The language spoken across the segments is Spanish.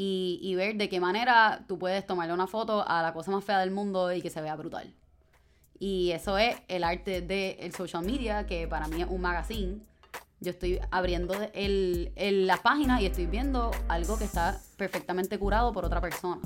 y, y ver de qué manera tú puedes tomarle una foto a la cosa más fea del mundo y que se vea brutal. Y eso es el arte del social media, que para mí es un magazine. Yo estoy abriendo el, el- la página y estoy viendo algo que está perfectamente curado por otra persona.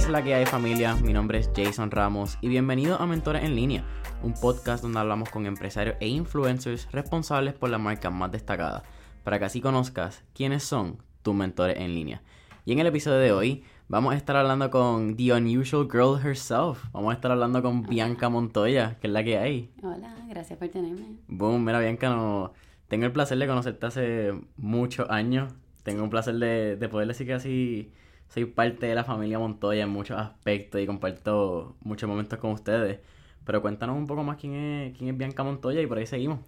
Es la que hay familia? Mi nombre es Jason Ramos y bienvenido a Mentores en Línea, un podcast donde hablamos con empresarios e influencers responsables por las marcas más destacadas, para que así conozcas quiénes son tus mentores en línea. Y en el episodio de hoy vamos a estar hablando con The Unusual Girl herself, vamos a estar hablando con Bianca Montoya, que es la que hay. Hola, gracias por tenerme. Boom, mira Bianca, no... tengo el placer de conocerte hace muchos años, tengo un placer de, de poder decir que así soy parte de la familia Montoya en muchos aspectos y comparto muchos momentos con ustedes. Pero cuéntanos un poco más quién es, quién es Bianca Montoya y por ahí seguimos.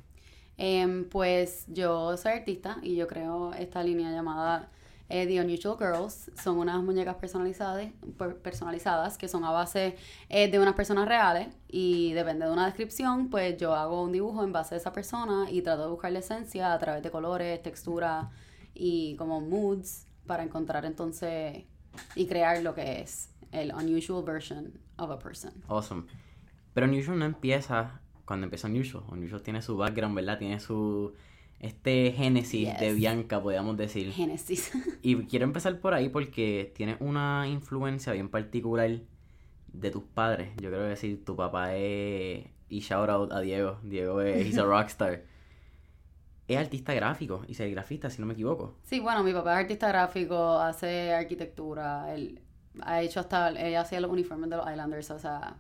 Em, pues yo soy artista y yo creo esta línea llamada eh, The Unusual Girls. Son unas muñecas personalizadas, per- personalizadas que son a base eh, de unas personas reales y depende de una descripción, pues yo hago un dibujo en base a esa persona y trato de buscar la esencia a través de colores, textura y como moods para encontrar entonces y crear lo que es el unusual version of a person. Awesome. Pero Unusual no empieza cuando empezó Unusual. Unusual tiene su background, ¿verdad? Tiene su... Este génesis de. Bianca, podríamos decir. Génesis. Y quiero empezar por ahí porque tienes una influencia bien particular de tus padres. Yo creo decir, tu papá es. Y shout out a Diego. Diego es he's a rockstar. Es artista gráfico y serigrafista, si no me equivoco. Sí, bueno, mi papá es artista gráfico, hace arquitectura, él ha hecho hasta, él hacía los uniformes de los Islanders, o sea,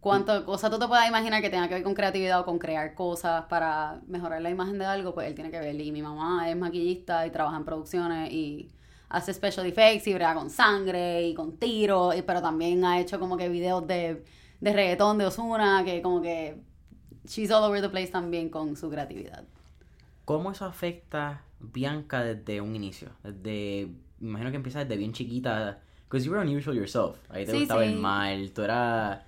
cuánto cosa tú te puedas imaginar que tenga que ver con creatividad o con crear cosas para mejorar la imagen de algo, pues él tiene que ver. Y mi mamá es maquillista y trabaja en producciones y hace special effects y brega con sangre y con tiros, y- pero también ha hecho como que videos de, de reggaetón de Osuna, que como que she's all over the place también con su creatividad. ¿Cómo eso afecta Bianca desde un inicio? Desde. Imagino que empieza desde bien chiquita. Because you were unusual yourself. Ahí te Sí, gustaba sí. el mal. Tú eras.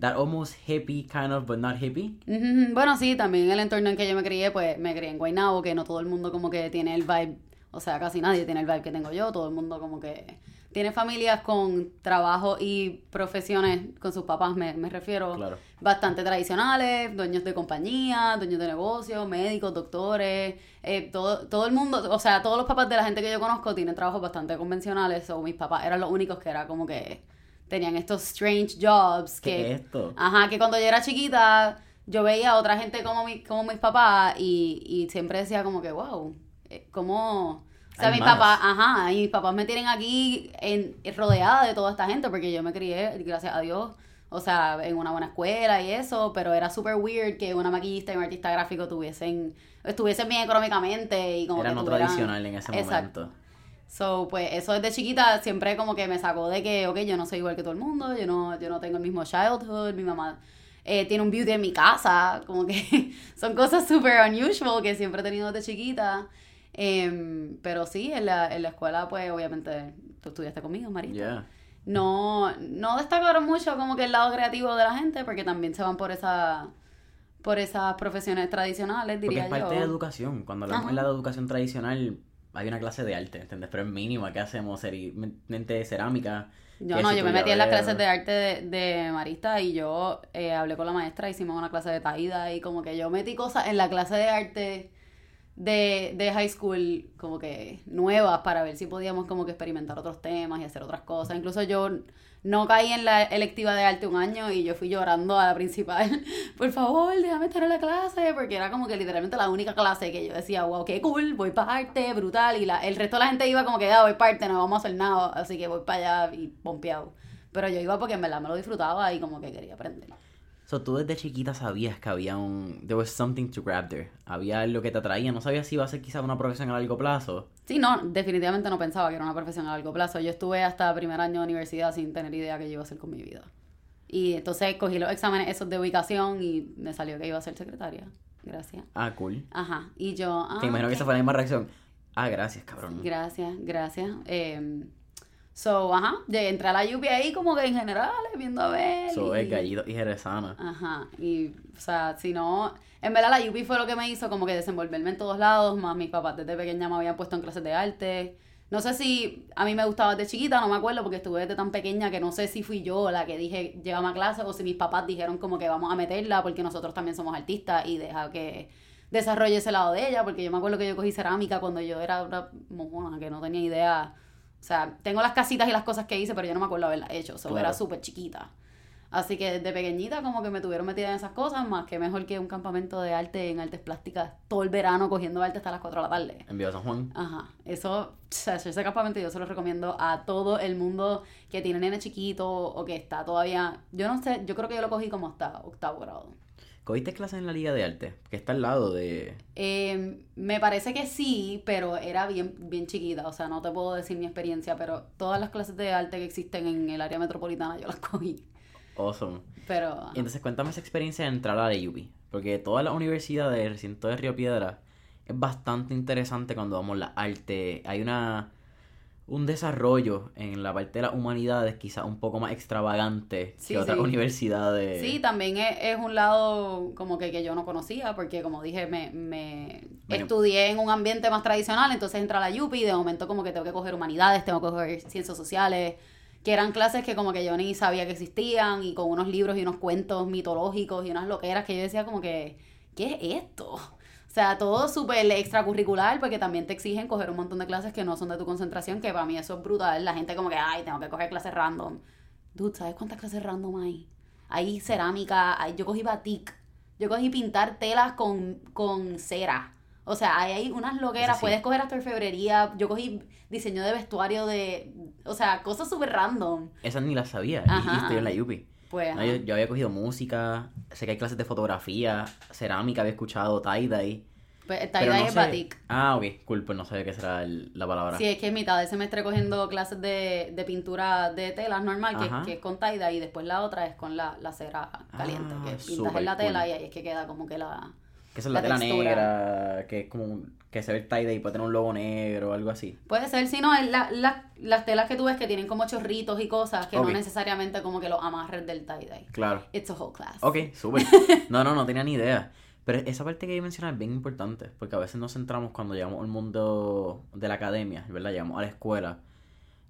That almost hippie kind of, but not hippie. Ujú, Bueno, sí, también el entorno en que yo me crié, pues me crié en Guaynabo, que no todo el mundo como que tiene el vibe, o sea, casi nadie tiene el vibe que tengo yo, todo el mundo como que tiene familias con trabajo y profesiones, con sus papás me, me refiero, Claro. bastante tradicionales, dueños de compañía, dueños de negocios, médicos, doctores, eh, todo, todo el mundo, o sea, todos los papás de la gente que yo conozco tienen trabajos bastante convencionales, o mis papás eran los únicos que era como que tenían estos strange jobs ¿Qué que... es esto? Ajá, que cuando yo era chiquita, yo veía a otra gente como, mi, como mis papás y, y siempre decía como que, wow, eh, como... O sea, mis papás, ajá, y mis papás me tienen aquí en, rodeada de toda esta gente porque yo me crié, gracias a Dios, o sea, en una buena escuela y eso, pero era súper weird que una maquillista y un artista gráfico tuviesen, estuviesen bien económicamente y como Era que no tuvieran- tradicional en ese Exacto. momento. So, pues eso desde chiquita siempre como que me sacó de que, ok, yo no soy igual que todo el mundo, yo no, yo no tengo el mismo childhood, mi mamá eh, tiene un beauty en mi casa, como que son cosas súper unusual que siempre he tenido desde chiquita. Em, pero sí, en la, en la escuela, pues obviamente tú estudiaste conmigo, Marita. Yeah. No, no destacaron mucho como que el lado creativo de la gente, porque también se van por esa por esas profesiones tradicionales, Porque diría es parte yo. de educación. Cuando hablamos en la de educación tradicional, hay una clase de arte, ¿entiendes? Pero es mínima. ¿Qué hacemos? Mente de cerámica. Yo no, yo me metí en las clases de arte de, de Marista y yo eh, hablé con la maestra, hicimos una clase de taída y como que yo metí cosas en la clase de arte de, de high school como que nuevas para ver si podíamos como que experimentar otros temas y hacer otras cosas. Incluso yo no caí en la electiva de arte un año y yo fui llorando a la principal, por favor, déjame estar en la clase, porque era como que literalmente la única clase que yo decía, wow, qué cool, voy para arte, brutal, y la, el resto de la gente iba como que, ah, voy para arte, no vamos a hacer nada, así que voy para allá y pompeado. Pero yo iba porque en verdad me lo disfrutaba y como que quería aprender. So, tú desde chiquita sabías que había un... There was something to grab there. Había algo que te atraía. No sabías si iba a ser quizás una profesión a largo plazo. Sí, no, definitivamente no pensaba que era una profesión a largo plazo. Yo estuve hasta primer año de universidad sin tener idea que yo iba a hacer con mi vida. Y entonces cogí los exámenes esos de ubicación y me salió que iba a ser secretaria. Gracias. Ah, cool. Ajá. Y yo. Ah, Te imagino que ok. esa fue la misma reacción. Ah, gracias, cabrón. Gracias, gracias. Eh, So, ajá, llegué, entré a la UP ahí como que en general, viendo a ver. Eso y- es gallito y jerezana. Ajá, y, o sea, si no, en verdad la UP fue lo que me hizo como que desenvolverme en todos lados, más mis papás desde pequeña me habían puesto en clases de arte. No sé si a mí me gustaba desde chiquita, no me acuerdo porque estuve desde tan pequeña que no sé si fui yo la que dije, llegamos a clase o si mis papás dijeron como que vamos a meterla porque nosotros también somos artistas y deja que desarrolle ese lado de ella, porque yo me acuerdo que yo cogí cerámica cuando yo era una mojona que no tenía idea. O sea, tengo las casitas y las cosas que hice, pero yo no me acuerdo haberlas hecho, o sea, Claro. era súper chiquita. Así que desde pequeñita como que me tuvieron metida en esas cosas, más que mejor que un campamento de arte en artes plásticas todo el verano cogiendo arte hasta las 4 de la tarde. En Villa San Juan. Ajá, eso, o sea, ese campamento yo se lo recomiendo a todo el mundo que tiene nene chiquito o que está todavía, yo no sé, yo creo que yo lo cogí como hasta octavo grado. ¿Cogiste clases en la Liga de Arte? Que está al lado de... Eh, me parece que sí, pero era bien, bien chiquita, o sea, no te puedo decir mi experiencia, pero todas las clases de arte que existen en el área metropolitana yo las cogí. Awesome. Pero. Y entonces cuéntame esa experiencia de entrar a la UP. Porque toda la universidad del recinto de Río Piedra es bastante interesante cuando vamos a la arte. Hay una un desarrollo en la parte de las humanidades quizás un poco más extravagante Sí, que otras sí. universidades. Sí, también es, es un lado como que, que yo no conocía, porque como dije, me, me Bueno. estudié en un ambiente más tradicional, entonces entra la UPI y de momento como que tengo que coger humanidades, tengo que coger ciencias sociales, que eran clases que como que yo ni sabía que existían y con unos libros y unos cuentos mitológicos y unas loqueras que yo decía como que, ¿qué es esto? O sea, todo súper extracurricular porque también te exigen coger un montón de clases que no son de tu concentración, que para mí eso es brutal. La gente como que, ay, tengo que coger clases random. Dude, ¿sabes cuántas clases random hay? Hay cerámica, hay, yo cogí batik, yo cogí pintar telas con, con cera. O sea, hay, hay unas loqueras, sí. puedes coger hasta orfebrería, yo cogí diseño de vestuario de, o sea, cosas súper random. Esas ni las sabía. y- estoy en la UP. Pues, No, yo, yo había cogido música, sé que hay clases de fotografía, cerámica, había escuchado tie-dye. pues el tie-dye no es sé- batik. Ah, ok, cool, pues no sabía qué será el- la palabra. Sí, es que es mitad del semestre cogiendo clases de, de pintura de telas normal, que, que es con tie-dye, y después la otra es con la, la cera caliente, Ah, que pintas en la tela cool. y ahí es que queda como que la... Que es la, la tela textura. negra, que es como un- que se ve el tie-dye y puede tener un logo negro o algo así. Puede ser, si no, es la- la- las telas que tú ves que tienen como chorritos y cosas, que no necesariamente como que los amarres del tie-dye. Claro. It's a whole class. Ok, súper. No, no, no tenía ni idea. Pero esa parte que yo mencionaba es bien importante, porque a veces nos centramos cuando llegamos al mundo de la academia, ¿verdad? Llegamos a la escuela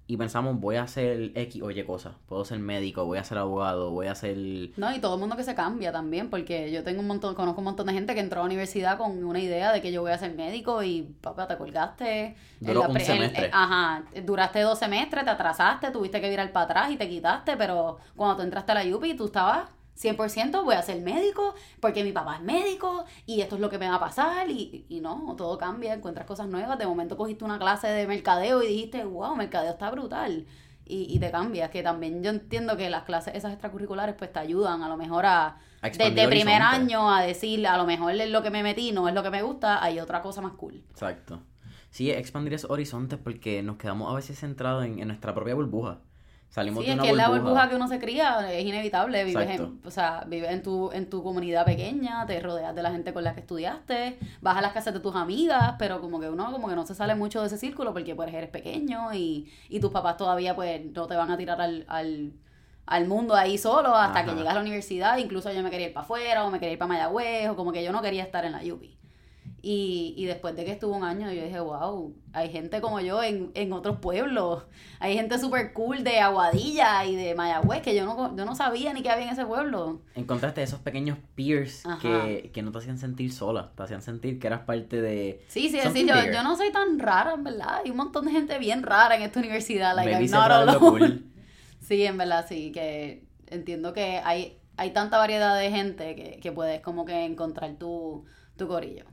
y pensamos, voy a hacer X o Y cosas. Puedo ser médico, voy a ser abogado, voy a ser... No, y todo el mundo que se cambia también, porque yo tengo un montón, conozco un montón de gente que entró a la universidad con una idea de que yo voy a ser médico y papá, te colgaste. Duró un semestre. eh, ajá, duraste dos semestres, te atrasaste, tuviste que virar para atrás y te quitaste, pero cuando tú entraste a la UPI tú estabas 100% voy a ser médico porque mi papá es médico y esto es lo que me va a pasar y, y no, todo cambia, encuentras cosas nuevas, de momento cogiste una clase de mercadeo y dijiste, wow, mercadeo está brutal y, y te cambias, que también yo entiendo que las clases esas extracurriculares pues te ayudan a lo mejor a, desde primer año a decir, a lo mejor es lo que me metí, no es lo que me gusta, hay otra cosa más cool. Exacto. Sí, expandir esos horizontes porque nos quedamos a veces centrados en, en nuestra propia burbuja. Salimos Sí, de es que es la burbuja. que uno se cría, es inevitable, vives en, o sea, vives en tu, en tu comunidad pequeña, te rodeas de la gente con la que estudiaste, vas a las casas de tus amigas, pero como que uno como que no se sale mucho de ese círculo porque pues eres pequeño y, y tus papás todavía pues no te van a tirar al, al, al mundo ahí solo hasta que llegas a la universidad, incluso yo me quería ir para afuera o me quería ir para Mayagüez o como que yo no quería estar en la UPI. Y, y después de que estuve un año, yo dije, wow, hay gente como yo en, en otros pueblos. Hay gente súper cool de Aguadilla y de Mayagüez que yo no, yo no sabía ni que había en ese pueblo. Encontraste esos pequeños peers que, que no te hacían sentir sola, te hacían sentir que eras parte de... Sí, sí, sí, yo, yo no soy tan rara, en verdad. Hay un montón de gente bien rara en esta universidad. Like, I'm not alone. cool. Sí, en verdad, sí, que entiendo que hay, hay tanta variedad de gente que, que puedes como que encontrar tu, tu corillo.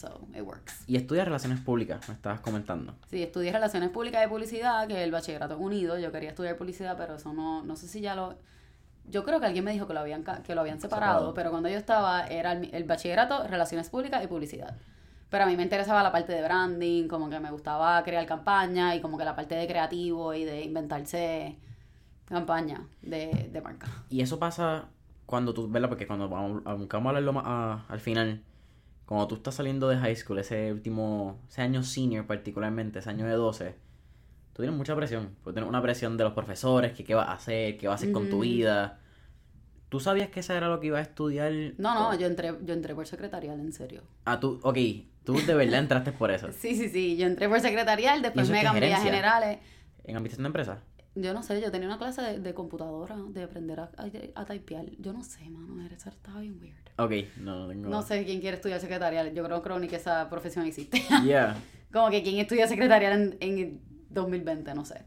So, it works. Y estudias relaciones públicas, me estabas comentando. Sí, estudié Relaciones Públicas y Publicidad, que el bachillerato es unido. Yo quería estudiar publicidad, pero eso no, no sé si ya lo... Yo creo que alguien me dijo que lo habían, que lo habían separado, Separado. pero cuando yo estaba era el, el bachillerato, Relaciones Públicas y Publicidad. Pero a mí me interesaba la parte de branding, como que me gustaba crear campañas y como que la parte de creativo y de inventarse campañas de, de marca. Y eso pasa cuando tú, ¿verdad? Porque cuando vamos, vamos a hablarlo más a- al final, cuando tú estás saliendo de high school, ese último, ese año senior particularmente, ese año de 12, tú tienes mucha presión. Porque tienes una presión de los profesores, que qué vas a hacer, qué vas a hacer con tu vida. ¿Tú sabías que eso era lo que ibas a estudiar? No, no, yo entré, yo entré por secretarial, en serio. Ah, tú, ok, tú de verdad entraste por eso. Sí, sí, sí, yo entré por secretarial, después me cambié a generales. ¿En administración de empresas? Yo no sé, yo tenía una clase de, de computadora, de aprender a, a, a typear. Yo no sé, mano, eso estaba bien weird. Ok, no, no tengo... No sé quién quiere estudiar secretarial, yo creo, creo ni que esa profesión existe. Yeah. Como que quién estudia secretarial en, en 2020, no sé.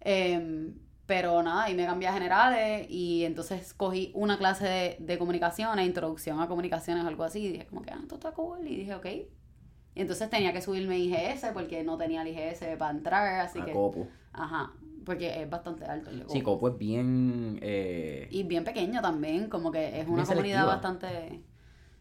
Em, pero nada, y me cambié a generales y entonces cogí una clase de, de comunicaciones, introducción a comunicaciones, algo así, y dije como que, ah, esto está cool, y dije, ok. Y entonces tenía que subirme IGS porque no tenía el IGS para entrar, así a que... Copu. Ajá, porque es bastante alto el de Sí, Copo. Copu es bien... eh, Y bien pequeño también, como que es una comunidad bastante...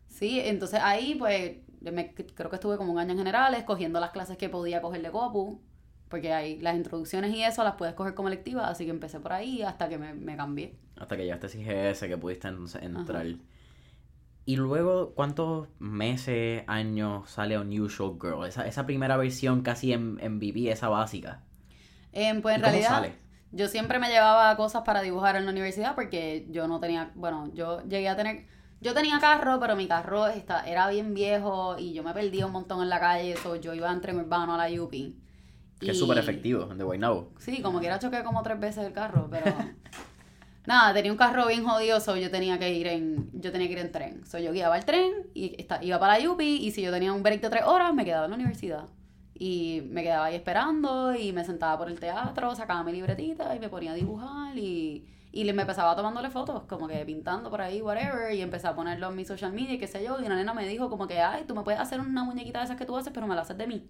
Sí, entonces ahí pues me- creo que estuve como un año en generales cogiendo las clases que podía coger de Copu, porque ahí las introducciones y eso las puedes coger como electivas, así que empecé por ahí hasta que me, me cambié. Hasta que llegaste a IGS, que pudiste entonces entrar. Y luego, ¿cuántos meses, años sale Unusual Girl? Esa, esa primera versión casi en, en VB, esa básica. Em, pues ¿Y en cómo realidad sale? yo siempre me llevaba cosas para dibujar en la universidad porque yo no tenía, bueno, yo llegué a tener, yo tenía carro, pero mi carro está, era bien viejo y yo me perdía un montón en la calle, so yo iba en tren urbano a la UP. Que es súper efectivo, de Guaynabo. Sí, como quiera choqué como tres veces el carro, pero nada, tenía un carro bien jodido, so yo tenía que ir en, yo tenía que ir en tren. So yo guiaba el tren y esta- iba para la Yupi y si yo tenía un break de tres horas, me quedaba en la universidad. Y me quedaba ahí esperando y me sentaba por el teatro, sacaba mi libretita y me ponía a dibujar y, y le- me empezaba tomándole fotos, como que pintando por ahí, whatever, y empecé a ponerlo en mi social media y qué sé yo, y una nena me dijo como que, ay, tú me puedes hacer una muñequita de esas que tú haces, pero me la haces de mí.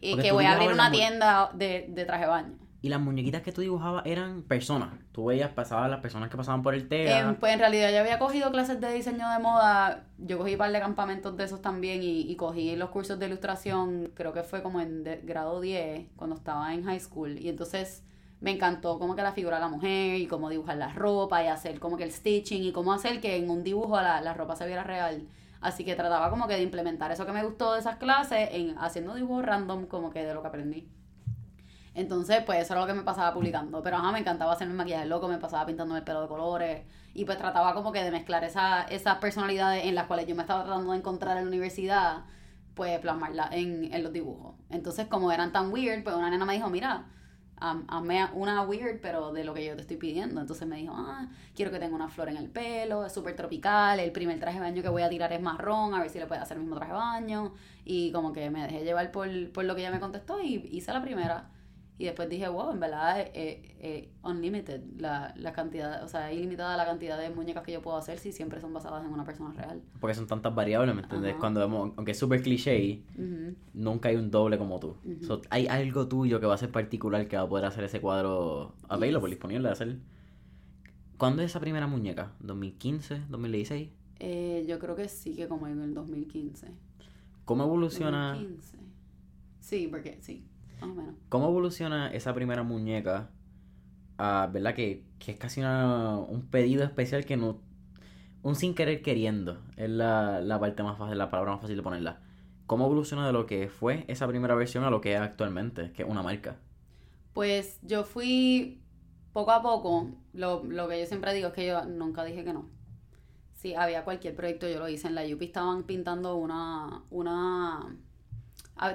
Y Porque que voy a abrir una tienda de, de traje de baño. Y las muñequitas que tú dibujabas eran personas. Tú veías, pasabas las personas que pasaban por el TEA. Em, pues en realidad yo había cogido clases de diseño de moda, yo cogí un par de campamentos de esos también y, y cogí los cursos de ilustración, creo que fue como en grado 10, cuando estaba en high school. Y entonces me encantó como que la figura de la mujer y cómo dibujar la ropa y hacer como que el stitching y cómo hacer que en un dibujo la, la ropa se viera real. Así que trataba como que de implementar eso que me gustó de esas clases en haciendo dibujos random como que de lo que aprendí. Entonces, pues eso era lo que me pasaba publicando. Pero ajá, me encantaba hacerme maquillaje loco, me pasaba pintando el pelo de colores. Y pues trataba como que de mezclar esa, esas personalidades en las cuales yo me estaba tratando de encontrar en la universidad, pues plasmarla en, en los dibujos. Entonces, como eran tan weird, pues una nena me dijo, mira, haz- hazme una weird, pero de lo que yo te estoy pidiendo. Entonces me dijo, ah, quiero que tenga una flor en el pelo, es súper tropical, el primer traje de baño que voy a tirar es marrón, a ver si le puede hacer el mismo traje de baño. Y como que me dejé llevar por, por lo que ella me contestó y hice la primera. Y después dije, wow, en verdad es eh, eh, unlimited la, la cantidad, o sea, ilimitada la cantidad de muñecas que yo puedo hacer si siempre son basadas en una persona real. Porque son tantas variables, ¿me entiendes? Ajá. Cuando vemos, aunque es súper cliché, nunca hay un doble como tú. So, hay algo tuyo que va a ser particular que va a poder hacer ese cuadro available, disponible de hacer. ¿Cuándo es esa primera muñeca? ¿2015? ¿2016? Eh, yo creo que sí, que como en el 2015. ¿Cómo evoluciona, 2015. Sí, porque sí, más o menos. cómo evoluciona esa primera muñeca ¿verdad? Que, que es casi una- un pedido especial que no... Un sin querer queriendo es la, la parte más fácil, la palabra más fácil de ponerla. ¿Cómo evoluciona de lo que fue esa primera versión a lo que es actualmente, que es una marca? Pues yo fui poco a poco, lo, lo que yo siempre digo es que yo nunca dije que no. Si había cualquier proyecto, yo lo hice. En la UP estaban pintando una, una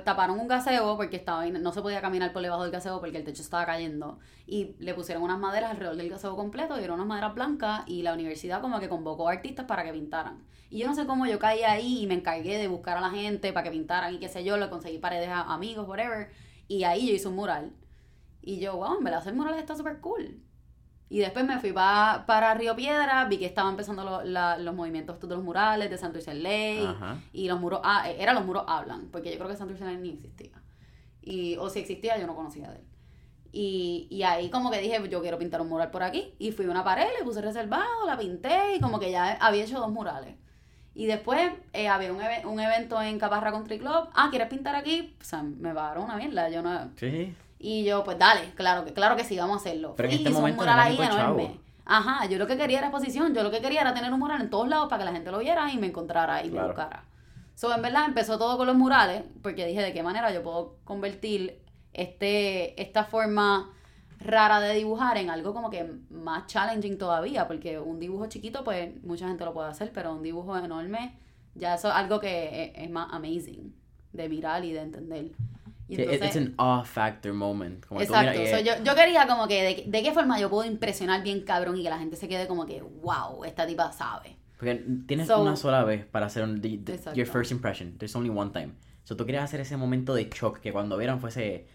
taparon un gaseo porque estaba no se podía caminar por debajo del gaseo porque el techo estaba cayendo. Y le pusieron unas maderas alrededor del gaseo completo y eran unas maderas blancas y la universidad como que convocó artistas para que pintaran. Y yo no sé cómo yo caí ahí y me encargué de buscar a la gente para que pintaran y qué sé yo, le conseguí paredes a amigos, whatever. Y ahí yo hice un mural. Y yo, wow, en verdad hacer murales está súper cool y después me fui pa- para Río Piedra, vi que estaban empezando lo- la- los movimientos de los murales de Santurce Ley y los muros, ah, eran los muros hablan, porque yo creo que Santurce Ley ni existía. Y, o si existía, yo no conocía de él. Y, y ahí como que dije, yo quiero pintar un mural por aquí. Y fui a una pared, le puse reservado, la pinté y como que ya había hecho dos murales. Y después eh, había un, un evento en Caparra Country Club. Ah, ¿quieres pintar aquí? O sea, me pagaron una mierda. Yo no, Sí. Y yo, pues dale, claro que, claro que sí, vamos a hacerlo. Pero en este un momento era ahí enorme. Ajá, yo lo que quería era exposición, yo lo que quería era tener un mural en todos lados para que la gente lo viera y me encontrara y Claro. me buscara. So, en verdad empezó todo con los murales, porque dije de qué manera yo puedo convertir este, esta forma rara de dibujar en algo como que más challenging todavía, porque un dibujo chiquito, pues mucha gente lo puede hacer, pero un dibujo enorme, ya eso es algo que es, más amazing de mirar y de entender. Y it's an awe factor moment. exacto. yo, yo, quería como que de, de, qué forma yo puedo impresionar bien cabrón y que la gente se quede como que, wow, esta tipa sabe. Porque tienes una sola vez para hacer un, your first impression. There's only one time. So tú querías hacer ese momento de shock que cuando vieran fuese,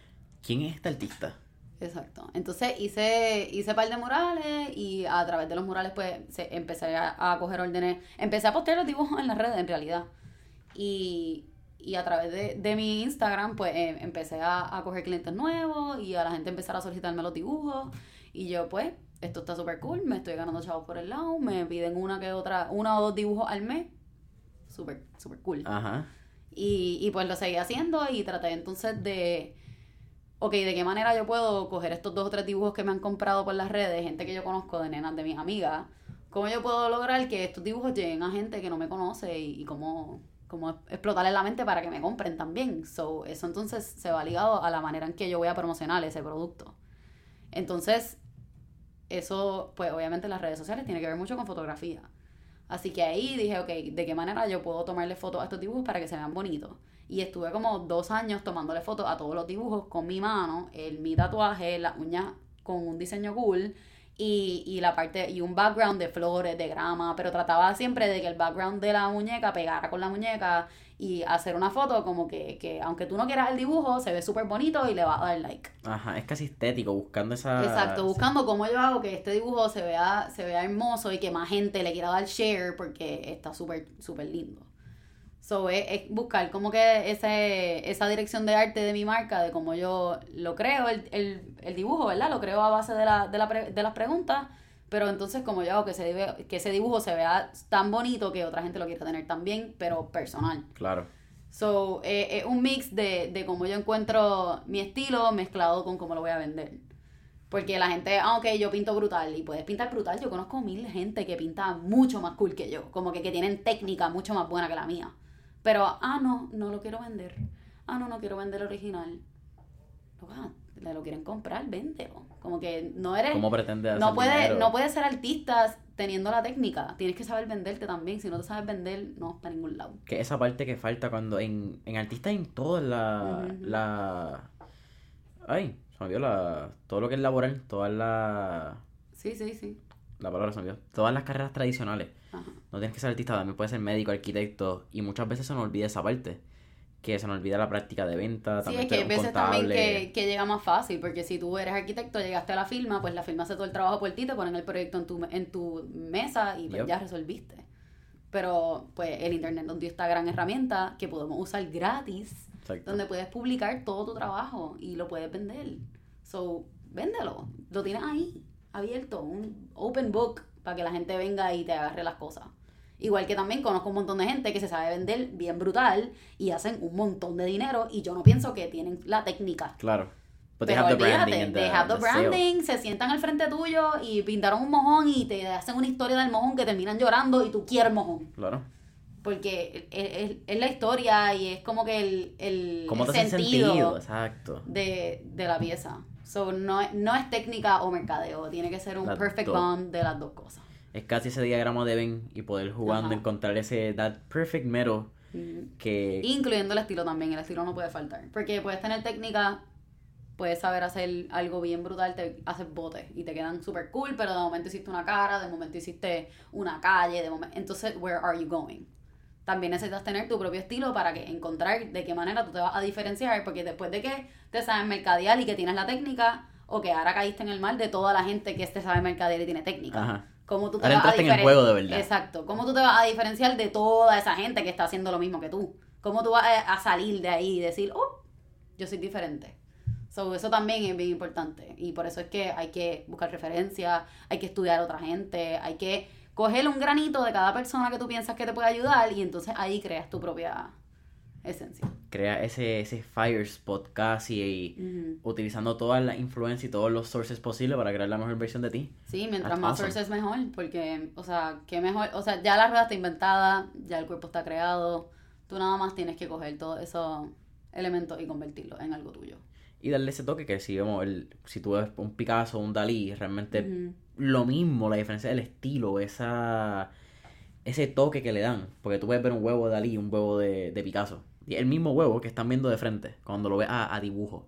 ¿quién es este artista? Exacto. Entonces hice, hice par de murales y a través de los murales pues se, empecé a, coger órdenes. Empecé a postear los dibujos en las redes en realidad. Y, a través de, mi Instagram pues em, empecé a, a, coger clientes nuevos y a la gente empezar a solicitarme los dibujos. Y yo pues, esto está súper cool, me estoy ganando chavos por el lado, me piden una que otra, una o dos dibujos al mes. Súper, súper cool. Ajá. Y, y pues lo seguí haciendo y traté entonces de ok, ¿de qué manera yo puedo coger estos dos o tres dibujos que me han comprado por las redes, gente que yo conozco, de nenas, de mis amigas? ¿Cómo yo puedo lograr que estos dibujos lleguen a gente que no me conoce y, cómo, cómo explotarle la mente para que me compren también? So, eso entonces se va ligado a la manera en que yo voy a promocionar ese producto. Entonces, eso, pues obviamente las redes sociales tiene que ver mucho con fotografía. Así que ahí dije, ok, ¿de qué manera yo puedo tomarle fotos a estos dibujos para que se vean bonitos? Y estuve como dos años tomándole fotos a todos los dibujos con mi mano, el, mi tatuaje, las uñas con un diseño cool y, y la parte y un background de flores, de grama, pero trataba siempre de que el background de la muñeca pegara con la muñeca y hacer una foto como que, que aunque tú no quieras el dibujo, se ve súper bonito y le va a dar like. Ajá, es casi estético, buscando esa... Exacto, buscando cómo yo hago que este dibujo se vea, se vea hermoso y que más gente le quiera dar share porque está súper, súper lindo. So, es, buscar como que ese, esa dirección de arte de mi marca, de cómo yo lo creo, el, el, el dibujo, ¿verdad? Lo creo a base de, la, de, la de las preguntas, pero entonces como yo hago que ese, que ese dibujo se vea tan bonito que otra gente lo quiera tener también, pero personal. Claro. So, eh, es un mix de, de cómo yo encuentro mi estilo mezclado con cómo lo voy a vender. Porque la gente, aunque yo pinto brutal y puedes pintar brutal, yo conozco mil gente que pinta mucho más cool que yo, como que, que tienen técnica mucho más buena que la mía. Pero, ah, no, no lo quiero vender. Ah, no, no quiero vender el original. le lo quieren comprar, véndelo. Como que no eres. ¿Cómo pretendes no puedes No puedes ser artista teniendo la técnica. Tienes que saber venderte también. Si no te sabes vender, no vas para ningún lado. Que esa parte que falta cuando en, en artistas en toda la. la Ay, se me olvidó la. Todo lo que es laboral, todas las. Sí, sí, sí. La palabra se me olvidó. Todas las carreras tradicionales no tienes que ser artista, también puedes ser médico, arquitecto, y muchas veces se nos olvida esa parte. Que se nos olvida la práctica de venta, también Sí, es que hay veces también que, que, llega más fácil, porque si tú eres arquitecto, llegaste a la firma, pues la firma hace todo el trabajo por ti, te ponen el proyecto en tu, en tu mesa y pues ya resolviste. Pero pues el internet nos dio esta gran herramienta que podemos usar gratis, donde puedes publicar todo tu trabajo y lo puedes vender. So, véndelo, lo tienes ahí, abierto, un open book para que la gente venga y te agarre las cosas. Igual que también conozco un montón de gente que se sabe vender bien brutal y hacen un montón de dinero y yo no pienso que tienen la técnica. Claro. Pero olvídate, they have the branding, se sientan al frente tuyo y pintaron un mojón y te hacen una historia del mojón que terminan llorando y tú quieres mojón. Claro. Porque es, la historia y es como que el, el, sentido, Exacto. De, de la pieza. So, no, no es técnica o mercadeo, tiene que ser un perfect bond de las dos cosas. Es casi ese diagrama de Ben y poder jugando encontrar ese that perfect middle que... Incluyendo el estilo también, el estilo no puede faltar. Porque puedes tener técnica, puedes saber hacer algo bien brutal, te haces botes y te quedan súper cool, pero de momento hiciste una cara, de momento hiciste una calle, de momento... Entonces, where are you going? También necesitas tener tu propio estilo para que encontrar de qué manera tú te vas a diferenciar, porque después de que te sabes mercadear y que tienes la técnica, o que ahora caíste en el mal de toda la gente que te sabe mercadear y tiene técnica. Ajá. ¿Cómo tú te vas a diferenciar? Exacto. ¿Cómo tú te vas a diferenciar de toda esa gente que está haciendo lo mismo que tú? ¿Cómo tú vas a salir de ahí y decir, oh, yo soy diferente? So, eso también es bien importante. Y por eso es que hay que buscar referencias, hay que estudiar a otra gente, hay que coger un granito de cada persona que tú piensas que te puede ayudar y entonces ahí creas tu propia esencia. Crea ese, ese fire spot casi utilizando todas las influencias y todos los sources posibles para crear la mejor versión de ti. Sí, mientras más sources mejor, porque, o sea, qué mejor, o sea, ya la rueda está inventada, ya el cuerpo está creado, tú nada más tienes que coger todos esos elementos y convertirlos en algo tuyo. Y darle ese toque que si vemos, el, si tú ves un Picasso, un Dalí, realmente. Lo mismo, la diferencia del estilo, esa ese toque que le dan. Porque tú puedes ver un huevo de Dalí y un huevo de, de Picasso. Y el mismo huevo que están viendo de frente, cuando lo ves a, a dibujo.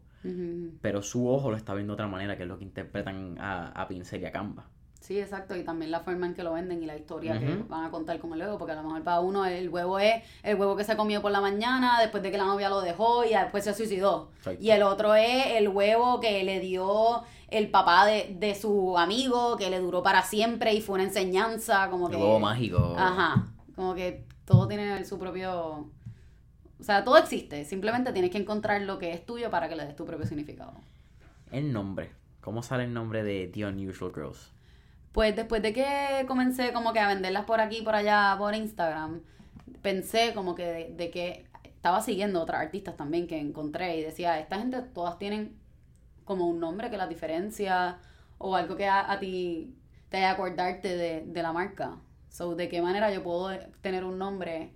Pero su ojo lo está viendo de otra manera, que es lo que interpretan a, a pincel y a Canva. Sí, exacto, y también la forma en que lo venden y la historia que van a contar con el huevo, porque a lo mejor para uno el huevo es el huevo que se comió por la mañana después de que la novia lo dejó y después se suicidó. Exacto. Y el otro es el huevo que le dio el papá de, de su amigo, que le duró para siempre y fue una enseñanza, como El que... huevo mágico. Ajá, como que todo tiene su propio... O sea, todo existe, simplemente tienes que encontrar lo que es tuyo para que le des tu propio significado. El nombre. ¿Cómo sale el nombre de The Unusual Girls? Pues después de que comencé como que a venderlas por aquí por allá por Instagram, pensé como que de, de que estaba siguiendo otras artistas también que encontré y decía, esta gente todas tienen como un nombre que las diferencia o algo que a, ti te haga acordarte de, de la marca. So, ¿de qué manera yo puedo tener un nombre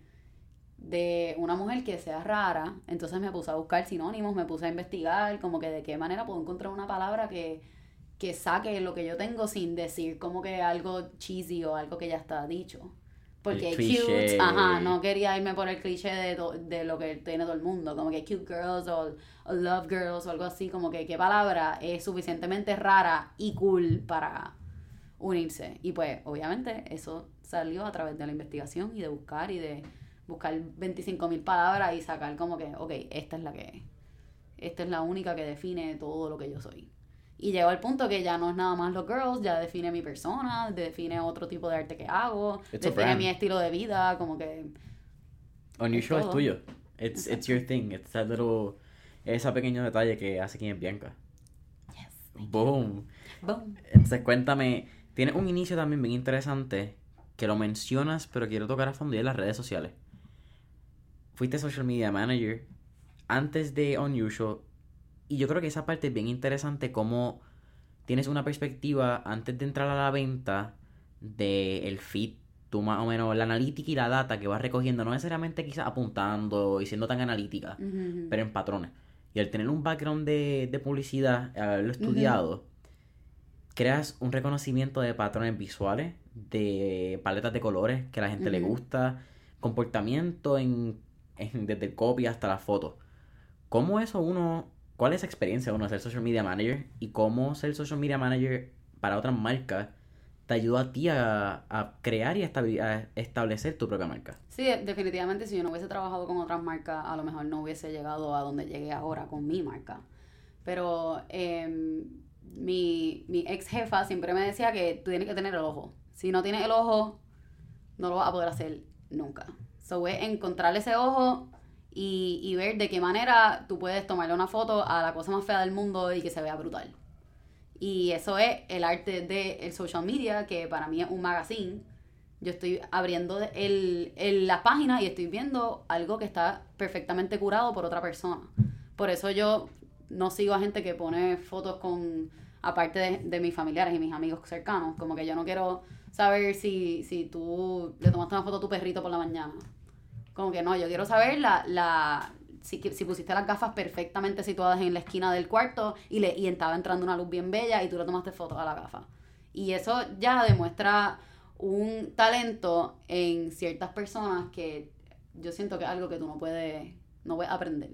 de una mujer que sea rara? Entonces me puse a buscar sinónimos, me puse a investigar como que de qué manera puedo encontrar una palabra que, que saque lo que yo tengo sin decir como que algo cheesy o algo que ya está dicho. Porque cute, ajá, no quería irme por el cliché de, to- de lo que tiene todo el mundo, como que cute girls o, o love girls o algo así, como que qué palabra es suficientemente rara y cool para unirse. Y pues obviamente eso salió a través de la investigación y de buscar y de buscar 25.000 palabras y sacar como que, ok, esta es la que, esta es la única que define todo lo que yo soy. Y llegó al punto que ya no es nada más los girls, ya define mi persona, define otro tipo de arte que hago, It's define mi estilo de vida, como que... Unusual es todo. tuyo. It's, it's your thing. It's that little... Ese pequeño detalle que hace quien es Bianca. Yes. Boom. Boom. Entonces cuéntame, tienes un inicio también bien interesante que lo mencionas, pero quiero tocar a fondo y es las redes sociales. Fuiste social media manager antes de Unusual y yo creo que esa parte es bien interesante como tienes una perspectiva antes de entrar a la venta del el feed, tú más o menos la analítica y la data que vas recogiendo, no necesariamente quizás apuntando y siendo tan analítica, pero en patrones. Y al tener un background de, de publicidad, haberlo estudiado, creas un reconocimiento de patrones visuales, de paletas de colores que a la gente le gusta, comportamiento en, en- desde el copy hasta la foto. ¿Cómo eso uno, cuál es la experiencia de uno de ser social media manager y cómo ser social media manager para otras marcas te ayuda a ti a, crear y establecer tu propia marca? Sí, de- definitivamente si yo no hubiese trabajado con otras marcas, a lo mejor no hubiese llegado a donde llegué ahora con mi marca. Pero mi, mi ex jefa siempre me decía que tú tienes que tener el ojo. Si no tienes el ojo, no lo vas a poder hacer nunca. So es encontrar ese ojo y, y ver de qué manera tú puedes tomarle una foto a la cosa más fea del mundo y que se vea brutal. Y eso es el arte del social media, que para mí es un magazine. Yo estoy abriendo el, el- la página y estoy viendo algo que está perfectamente curado por otra persona. Por eso yo no sigo a gente que pone fotos con, aparte de, de mis familiares y mis amigos cercanos, como que yo no quiero saber si, si tú le tomaste una foto a tu perrito por la mañana. Como que no, yo quiero saber la, la si, si pusiste las gafas perfectamente situadas en la esquina del cuarto y, le, y estaba entrando una luz bien bella y tú le tomaste fotos a la gafa. Y eso ya demuestra un talento en ciertas personas que yo siento que es algo que tú no puedes, no puedes aprender.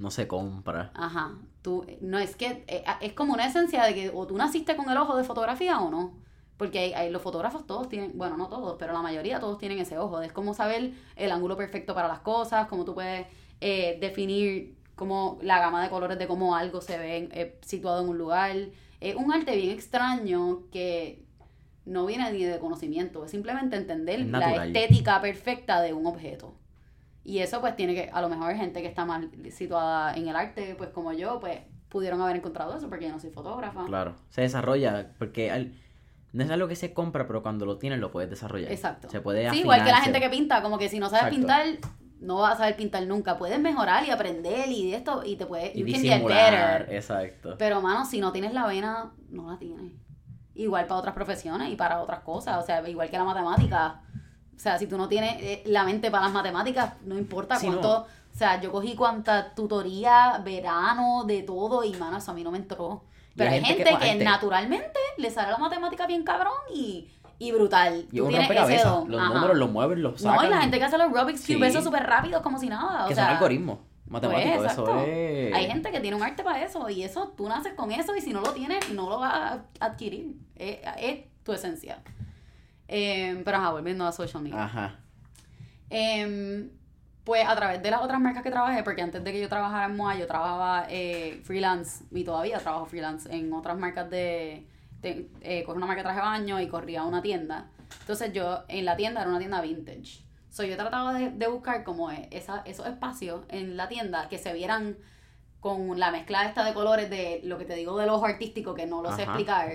No se compra. Ajá. Tú, no es que eh, es como una esencia de que o tú naciste con el ojo de fotografía o no. Porque hay, hay- los fotógrafos todos tienen, bueno, no todos, pero la mayoría todos tienen ese ojo. Es como saber el ángulo perfecto para las cosas, cómo tú puedes eh, definir como la gama de colores de cómo algo se ve eh, situado en un lugar. Es un arte bien extraño que no viene ni de conocimiento, es simplemente entender Es la estética perfecta de un objeto. Y eso pues tiene que, a lo mejor gente que está más situada en el arte, pues como yo, pues pudieron haber encontrado eso porque yo no soy fotógrafa. Claro, se desarrolla porque al- no es algo que se compra, pero cuando lo tienes lo puedes desarrollar. Exacto. Se puede Sí, igual que la afinar, gente se- que pinta, como que si no sabes Exacto. pintar, no vas a saber pintar nunca. Puedes mejorar y aprender y de esto, y te puedes, y you disimular, better. exacto. Pero, mano, si no tienes la vena, no la tienes. Igual para otras profesiones y para otras cosas. O sea, igual que la matemática. O sea, si tú no tienes eh, la mente para las matemáticas, no importa cuánto O sea, yo cogí cuanta tutoría, verano, de todo, y mano, eso a mí no me entró. Pero hay hay gente gente que- naturalmente le sale la matemática bien cabrón y, y brutal. Y Tú tienes ese rompecabezas. don. Los Ajá. números los mueven, los sacan. No, y la gente que hace los Rubik's Cube, Sí. eso súper rápido, como si nada. O que sea, son algoritmos matemáticos. pues, eso es. Hay gente que tiene un arte para eso y eso tú naces con eso y si no lo tienes no lo vas a adquirir. Es, es tu esencia. Eh, pero ajá, volviendo a social media. Ajá. Em, pues a través de las otras marcas que trabajé, porque antes de que yo trabajara en MOA, yo trabajaba eh, freelance y todavía trabajo freelance en otras marcas de... de eh, una marca de traje baño y corría una tienda. Entonces yo en la tienda era una tienda vintage. So, yo trataba de, de buscar como e- esa, esos espacios en la tienda que se vieran con la mezcla esta de colores de lo que te digo del ojo artístico que no lo sé explicar,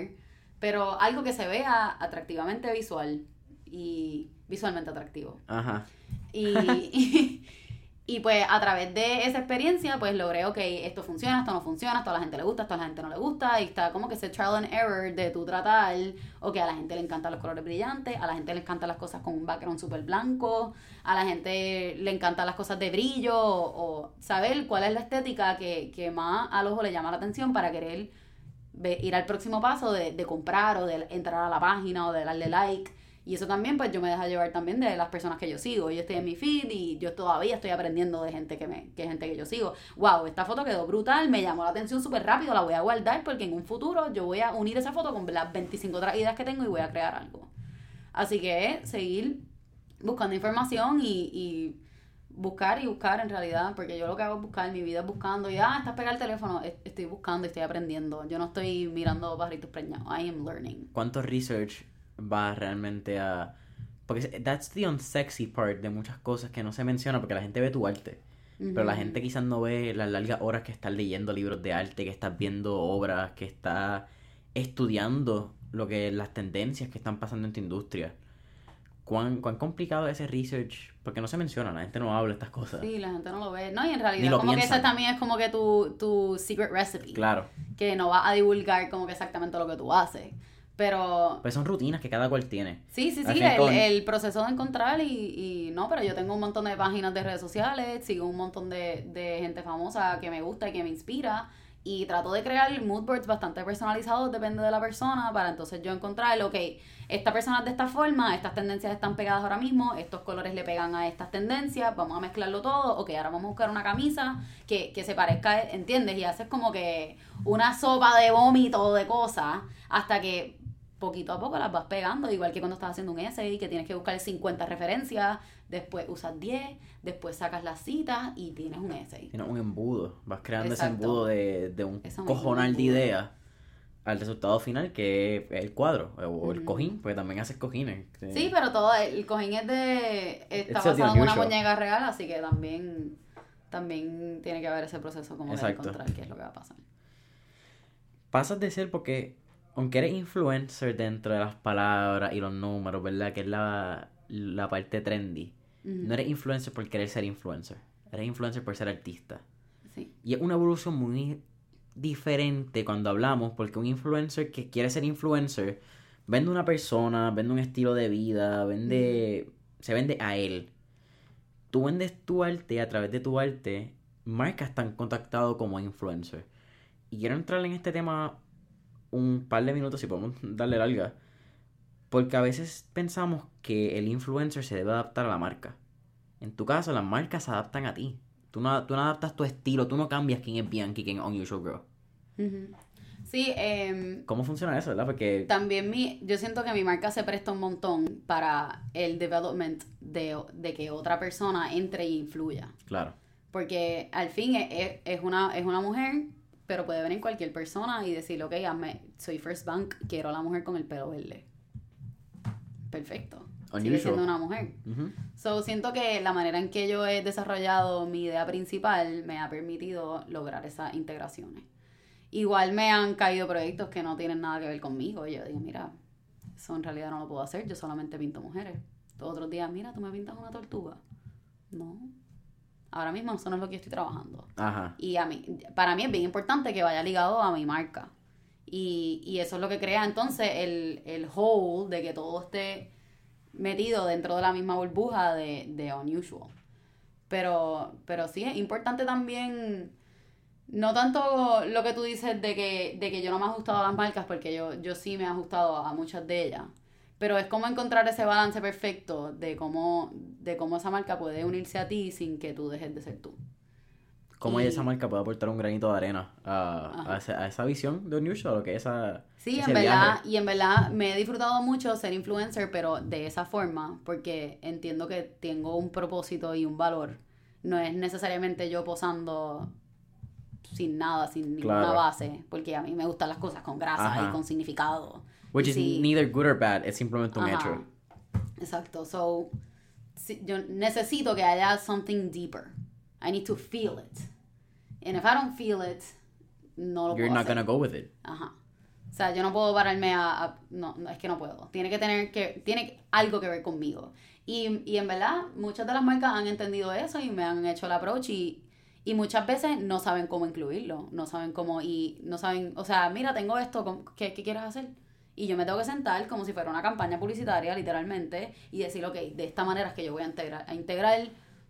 pero algo que se vea atractivamente visual y visualmente atractivo. Ajá. Y, y, y, pues a través de esa experiencia, pues logré, ok, esto funciona, esto no funciona, esto a la gente le gusta, esto a la gente no le gusta, y está como que ese trial and error de tu tratar, ok, a la gente le encantan los colores brillantes, a la gente le encantan las cosas con un background súper blanco, a la gente le encantan las cosas de brillo, o, o saber cuál es la estética que, que más al ojo le llama la atención para querer ir al próximo paso de, de comprar o de entrar a la página o de darle like. Y eso también, pues yo me dejo llevar también de las personas que yo sigo. Yo estoy en mi feed y yo todavía estoy aprendiendo de gente que me, que gente que yo sigo. Wow, esta foto quedó brutal, me llamó la atención súper rápido, la voy a guardar porque en un futuro yo voy a unir esa foto con las 25 otras ideas que tengo y voy a crear algo. Así que seguir buscando información y, y buscar y buscar en realidad, porque yo lo que hago es buscar, mi vida buscando y ah, estás pegado al teléfono, Es- estoy buscando y estoy aprendiendo. Yo no estoy mirando barritos preñados, I am learning. ¿Cuánto research va realmente a...? Porque that's the unsexy part de muchas cosas que no se menciona porque la gente ve tu arte. Pero la gente quizás no ve las largas horas que estás leyendo libros de arte, que estás viendo obras, que estás estudiando lo que las tendencias que están pasando en tu industria. ¿Cuán, cuán complicado es ese research? Porque no se menciona, la gente no habla estas cosas. Sí, la gente no lo ve. No, y en realidad como que piensan. ese también es como que tu, tu secret recipe. Claro, Que no va a divulgar como que exactamente lo que tú haces. Pero pues son rutinas que cada cual tiene. Sí, sí, sí, el proceso de encontrar y, y no, pero yo tengo un montón de páginas de redes sociales, sigo un montón de, de gente famosa que me gusta y que me inspira y trato de crear mood boards bastante personalizados, depende de la persona, para entonces yo encontrar, ok, esta persona es de esta forma, estas tendencias están pegadas ahora mismo, estos colores le pegan a estas tendencias, vamos a mezclarlo todo, ok, ahora vamos a buscar una camisa que, que se parezca, ¿entiendes? Y haces como que una sopa de vómito de cosas hasta que poquito a poco las vas pegando, igual que cuando estás haciendo un essay, que tienes que buscar 50 referencias, después usas 10, después sacas las citas y tienes un essay. Tienes un embudo, vas creando Exacto. ese embudo de, de un Eso cojonal de ideas al resultado final que es el cuadro o el cojín, porque también haces cojines. Sí, pero todo el cojín es de está It's basado en una muñeca real, así que también también tiene que haber ese proceso como Exacto. de encontrar qué es lo que va a pasar. Pasas de ser porque, aunque eres influencer dentro de las palabras y los números, ¿verdad? Que es la, la parte trendy. No eres influencer por querer ser influencer. Eres influencer por ser artista. Sí. Y es una evolución muy diferente cuando hablamos, porque un influencer que quiere ser influencer vende una persona, vende un estilo de vida, vende. se vende a él. Tú vendes tu arte y a través de tu arte, marcas están contactado como influencer. Y quiero entrar en este tema un par de minutos, si podemos darle larga. Porque a veces pensamos que el influencer se debe adaptar a la marca. En tu caso, las marcas se adaptan a ti. Tú no, tú no adaptas tu estilo, tú no cambias quién es Bianchi, quién es Unusual Girl. Ujú. Sí, em, ¿Cómo funciona eso, verdad? Porque, También mi, yo siento que mi marca se presta un montón para el development de, de que otra persona entre y influya. claro, Porque al fin es, es- es una, es una mujer, pero puede venir cualquier persona y decir, ok, hazme- soy First Bank, quiero a la mujer con el pelo verde. Perfecto. Sigue siendo una mujer. Ujú. So, siento que la manera en que yo he desarrollado mi idea principal me ha permitido lograr esas integraciones. Igual me han caído proyectos que no tienen nada que ver conmigo. Y yo digo, mira, eso en realidad no lo puedo hacer. Yo solamente pinto mujeres. Otros días, mira, tú me pintas una tortuga. No. Ahora mismo eso no es lo que yo estoy trabajando. Ajá. Y a mí, para mí es bien importante que vaya ligado a mi marca. Y, y eso es lo que crea entonces el, el whole de que todo esté metido dentro de la misma burbuja de, de unusual. Pero, pero sí, es importante también, no tanto lo que tú dices de que, de que yo no me he ajustado a las marcas, porque yo, yo sí me he ajustado a muchas de ellas. Pero es como encontrar ese balance perfecto de cómo, de cómo esa marca puede unirse a ti sin que tú dejes de ser tú. Cómo Y- esa marca puede aportar un granito de arena a, a, esa, a esa visión de un New Show, lo que es esa. Sí, en verdad, viaje. y en verdad me he disfrutado mucho ser influencer, pero de esa forma, porque entiendo que tengo un propósito y un valor. No es necesariamente yo posando sin nada, sin ninguna Claro. base, porque a mí me gustan las cosas con grasa Ajá. y con significado. Which is sí, neither good or bad, es simplemente un Ajá. hecho. Exacto. So, si- yo necesito que haya something deeper. I need to feel it. And if I don't feel it, no lo You're puedo not hacer. gonna go with it. Ajá. O sea, yo no puedo pararme a, a- no, no, es que no puedo. Tiene que tener que, tiene algo que ver conmigo. Y, y en verdad, muchas de las marcas han entendido eso y me han hecho el approach y, y muchas veces no saben cómo incluirlo, no saben cómo, y no saben, o sea, mira, tengo esto, ¿cómo- ¿qué, qué quieres hacer? Y yo me tengo que sentar como si fuera una campaña publicitaria, literalmente, y decir, ok, de esta manera es que yo voy a integrar, a integrar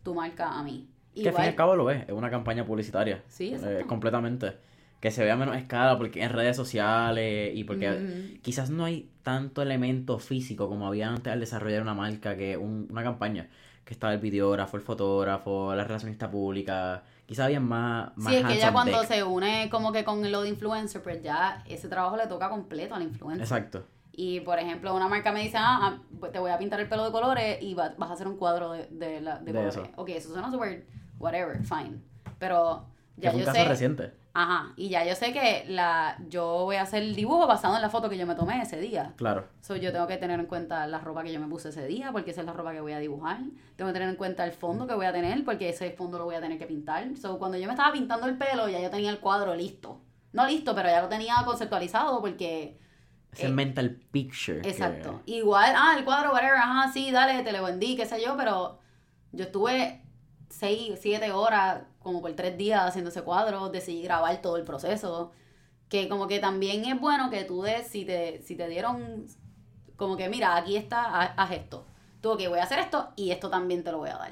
tu marca a mí. Que al fin y al cabo lo es, es una campaña publicitaria. Sí, Eh, completamente. Que se vea menos escala porque en redes sociales y porque quizás no hay tanto elemento físico como había antes al desarrollar una marca que un- una campaña. Que estaba el videógrafo, el fotógrafo, la relacionista pública. Quizás había más, más Sí, es que ya cuando se une como que con lo de influencer, pues ya ese trabajo le toca completo al influencer. Exacto. Y por ejemplo, una marca me dice, ah, ah, pues te voy a pintar el pelo de colores y va- vas a hacer un cuadro de, de, la, de, De colores. eso. Ok, eso suena súper, whatever, fine. Pero Que ya fue un yo caso sé, reciente. Ajá, y ya yo sé que la, yo voy a hacer el dibujo basado en la foto que yo me tomé ese día. Claro. So, yo tengo que tener en cuenta la ropa que yo me puse ese día, porque esa es la ropa que voy a dibujar. Tengo que tener en cuenta el fondo que voy a tener, porque ese fondo lo voy a tener que pintar. So, cuando yo me estaba pintando el pelo, ya yo tenía el cuadro listo. No listo, pero ya lo tenía conceptualizado porque... Ese Eh, mental picture. que- Exacto. Igual, ah, el cuadro, whatever, ajá, sí, dale, te lo vendí, qué sé yo, pero yo estuve seis, siete horas, como por tres días haciendo ese cuadro, decidí grabar todo el proceso, que como que también es bueno que tú des, si te, si te dieron, como que mira, aquí está, haz, haz esto. Tú, ok, voy a hacer esto y esto también te lo voy a dar.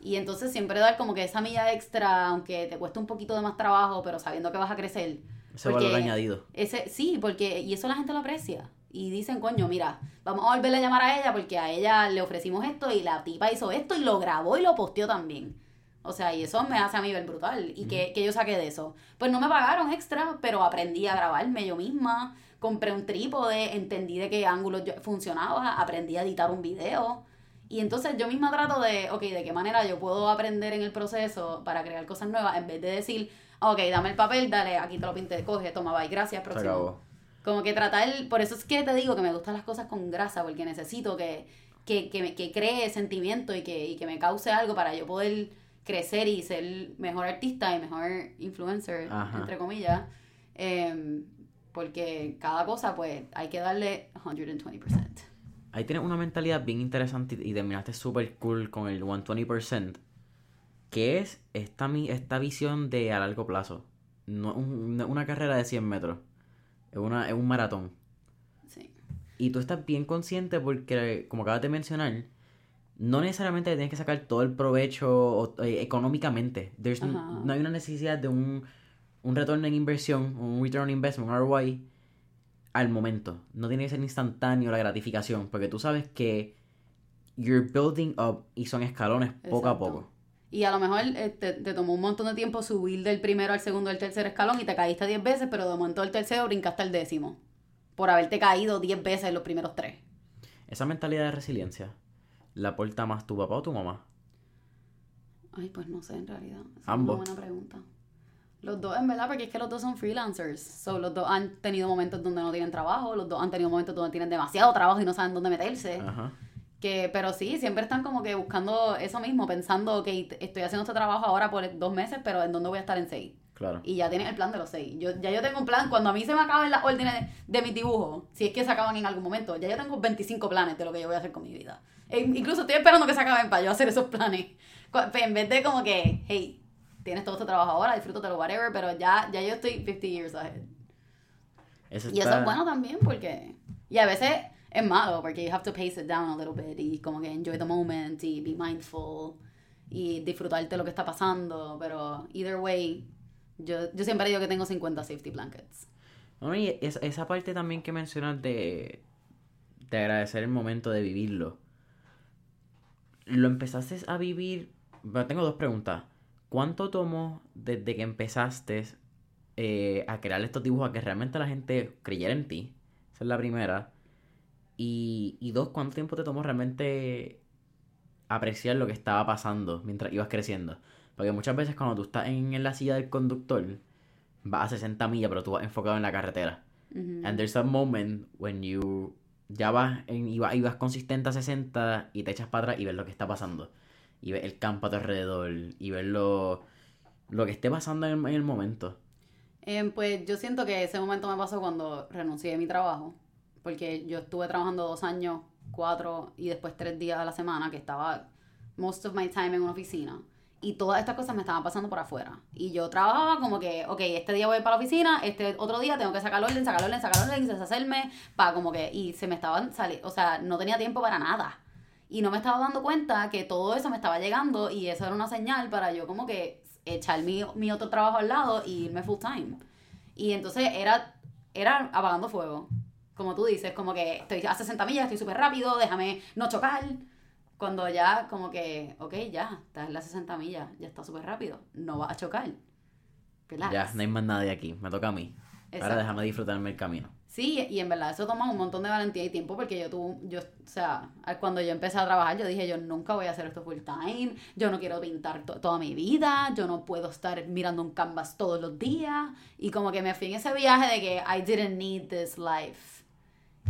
Y entonces siempre dar como que esa milla extra, aunque te cueste un poquito de más trabajo, pero sabiendo que vas a crecer. Ese valor añadido. Ese, sí, porque, y eso la gente lo aprecia. Y dicen, coño, mira, vamos a volverle a llamar a ella porque a ella le ofrecimos esto y la tipa hizo esto y lo grabó y lo posteó también. O sea, y eso me hace a mí ver brutal. ¿Y que, que yo saqué de eso? Pues no me pagaron extra, pero aprendí a grabarme yo misma. Compré un trípode, entendí de qué ángulo yo- funcionaba, aprendí a editar un video. Y entonces yo misma trato de, ok, de qué manera yo puedo aprender en el proceso para crear cosas nuevas, en vez de decir, ok, dame el papel, dale, aquí te lo pinté, coge, toma, bye, gracias, próximo. Como que tratar, por eso es que te digo que me gustan las cosas con grasa, porque necesito que, que, que, me- que cree sentimiento y que, y que me cause algo para yo poder crecer y ser mejor artista y mejor influencer, Ajá. entre comillas. Em, porque cada cosa, pues, hay que darle 120%. Ahí tienes una mentalidad bien interesante y terminaste súper cool con el 120%. Que es esta, esta visión de a largo plazo. No un- una carrera de 100 metros. Es, una, es un maratón. Sí. Y tú estás bien consciente porque, como acabas de mencionar, no necesariamente tienes que sacar todo el provecho eh, económicamente. No hay una necesidad de un, un retorno en inversión, un return on investment, un ROI, al momento. No tiene que ser instantáneo la gratificación, porque tú sabes que you're building up y son escalones poco a poco. Y a lo mejor eh, te, te tomó un montón de tiempo subir del primero al segundo al tercer escalón y te caíste 10 veces, pero de momento del tercero brincaste al décimo. Por haberte caído 10 veces en los primeros tres. Esa mentalidad de resiliencia, ¿la aporta más tu papá o tu mamá? Ay, pues no sé en realidad. Esa Ambos. Es una buena pregunta. Los dos, en verdad, porque es que los dos son freelancers. So, los dos han tenido momentos donde no tienen trabajo, los dos han tenido momentos donde tienen demasiado trabajo y no saben dónde meterse. Ajá. Que, pero sí, siempre están como que buscando eso mismo, pensando que estoy haciendo este trabajo ahora por dos meses, pero ¿en dónde voy a estar en seis? Claro. Y ya tienes el plan de los seis. Yo, ya yo tengo un plan, cuando a mí se me acaben las órdenes de, de mis dibujos, si es que se acaban en algún momento, ya yo tengo 25 planes de lo que yo voy a hacer con mi vida. E incluso estoy esperando que se acaben para yo hacer esos planes. En vez de como que, hey, tienes todo este trabajo ahora, disfrútatelo, whatever, pero ya, ya yo estoy 50 years ahead. Eso Y eso es bueno también porque... Y a veces es malo porque you have to pace it down a little bit y como que enjoy the moment y be mindful y disfrutarte lo que está pasando, pero either way, yo, yo siempre digo que tengo 50 safety blankets. No, y es- esa parte también que mencionas de, de agradecer el momento de vivirlo. ¿Lo empezaste a vivir? Bueno, tengo dos preguntas. ¿Cuánto tomó desde que empezaste eh, a crear estos dibujos a que realmente la gente creyera en ti? Esa es la primera. Y, y dos, ¿cuánto tiempo te tomó realmente apreciar lo que estaba pasando mientras ibas creciendo? Porque muchas veces cuando tú estás en, en la silla del conductor, vas a 60 millas, pero tú vas enfocado en la carretera. And there's a moment when you ya vas en, y vas, y vas consistente a 60 y te echas para atrás y ves lo que está pasando. Y ves el campo a tu alrededor y ves lo, lo que esté pasando en el, en el momento. Em, pues yo siento que ese momento me pasó cuando renuncié de mi trabajo, porque yo estuve trabajando dos años, cuatro y después tres días a la semana, que estaba most of my time en una oficina. Y todas estas cosas me estaban pasando por afuera. Y yo trabajaba como que, ok, este día voy para la oficina, este otro día tengo que sacar orden, sacar orden, sacar orden, deshacerme, para como que, y se me estaban saliendo, o sea, no tenía tiempo para nada. Y no me estaba dando cuenta que todo eso me estaba llegando y eso era una señal para yo como que echar mi, mi otro trabajo al lado y irme full time. Y entonces era, era apagando fuego. Como tú dices, como que estoy a 60 millas, estoy súper rápido, déjame no chocar. Cuando ya como que, ok, ya, estás en las 60 millas, ya está súper rápido, no vas a chocar. Relax. Ya, no hay más nadie aquí, me toca a mí. Ahora Exacto. déjame disfrutarme el camino. Sí, y en verdad eso toma un montón de valentía y tiempo porque yo tuve, yo, o sea, cuando yo empecé a trabajar yo dije yo nunca voy a hacer esto full time, yo no quiero pintar to- toda mi vida, yo no puedo estar mirando un canvas todos los días y como que me fui en ese viaje de que I didn't need this life.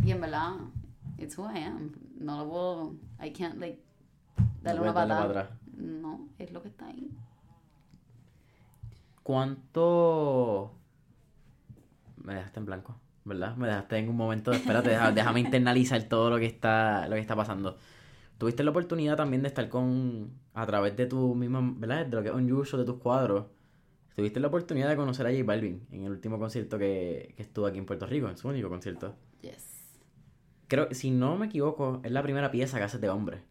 Y en verdad, it's who I am. No lo puedo, I can't like darle No una darle patada. atrás. No, es lo que está ahí. ¿Cuánto... Me dejaste en blanco, ¿verdad? Me dejaste en un momento. Espérate, deja- déjame internalizar todo lo que está, lo que está pasando. Tuviste la oportunidad también de estar con... A través de tu misma... ¿Verdad? De lo que es Unusual, de tus cuadros. Tuviste la oportunidad de conocer a J Balvin en el último concierto que, que estuvo aquí en Puerto Rico, en su único concierto. Yes. Creo, si no me equivoco, es la primera pieza que haces de hombre.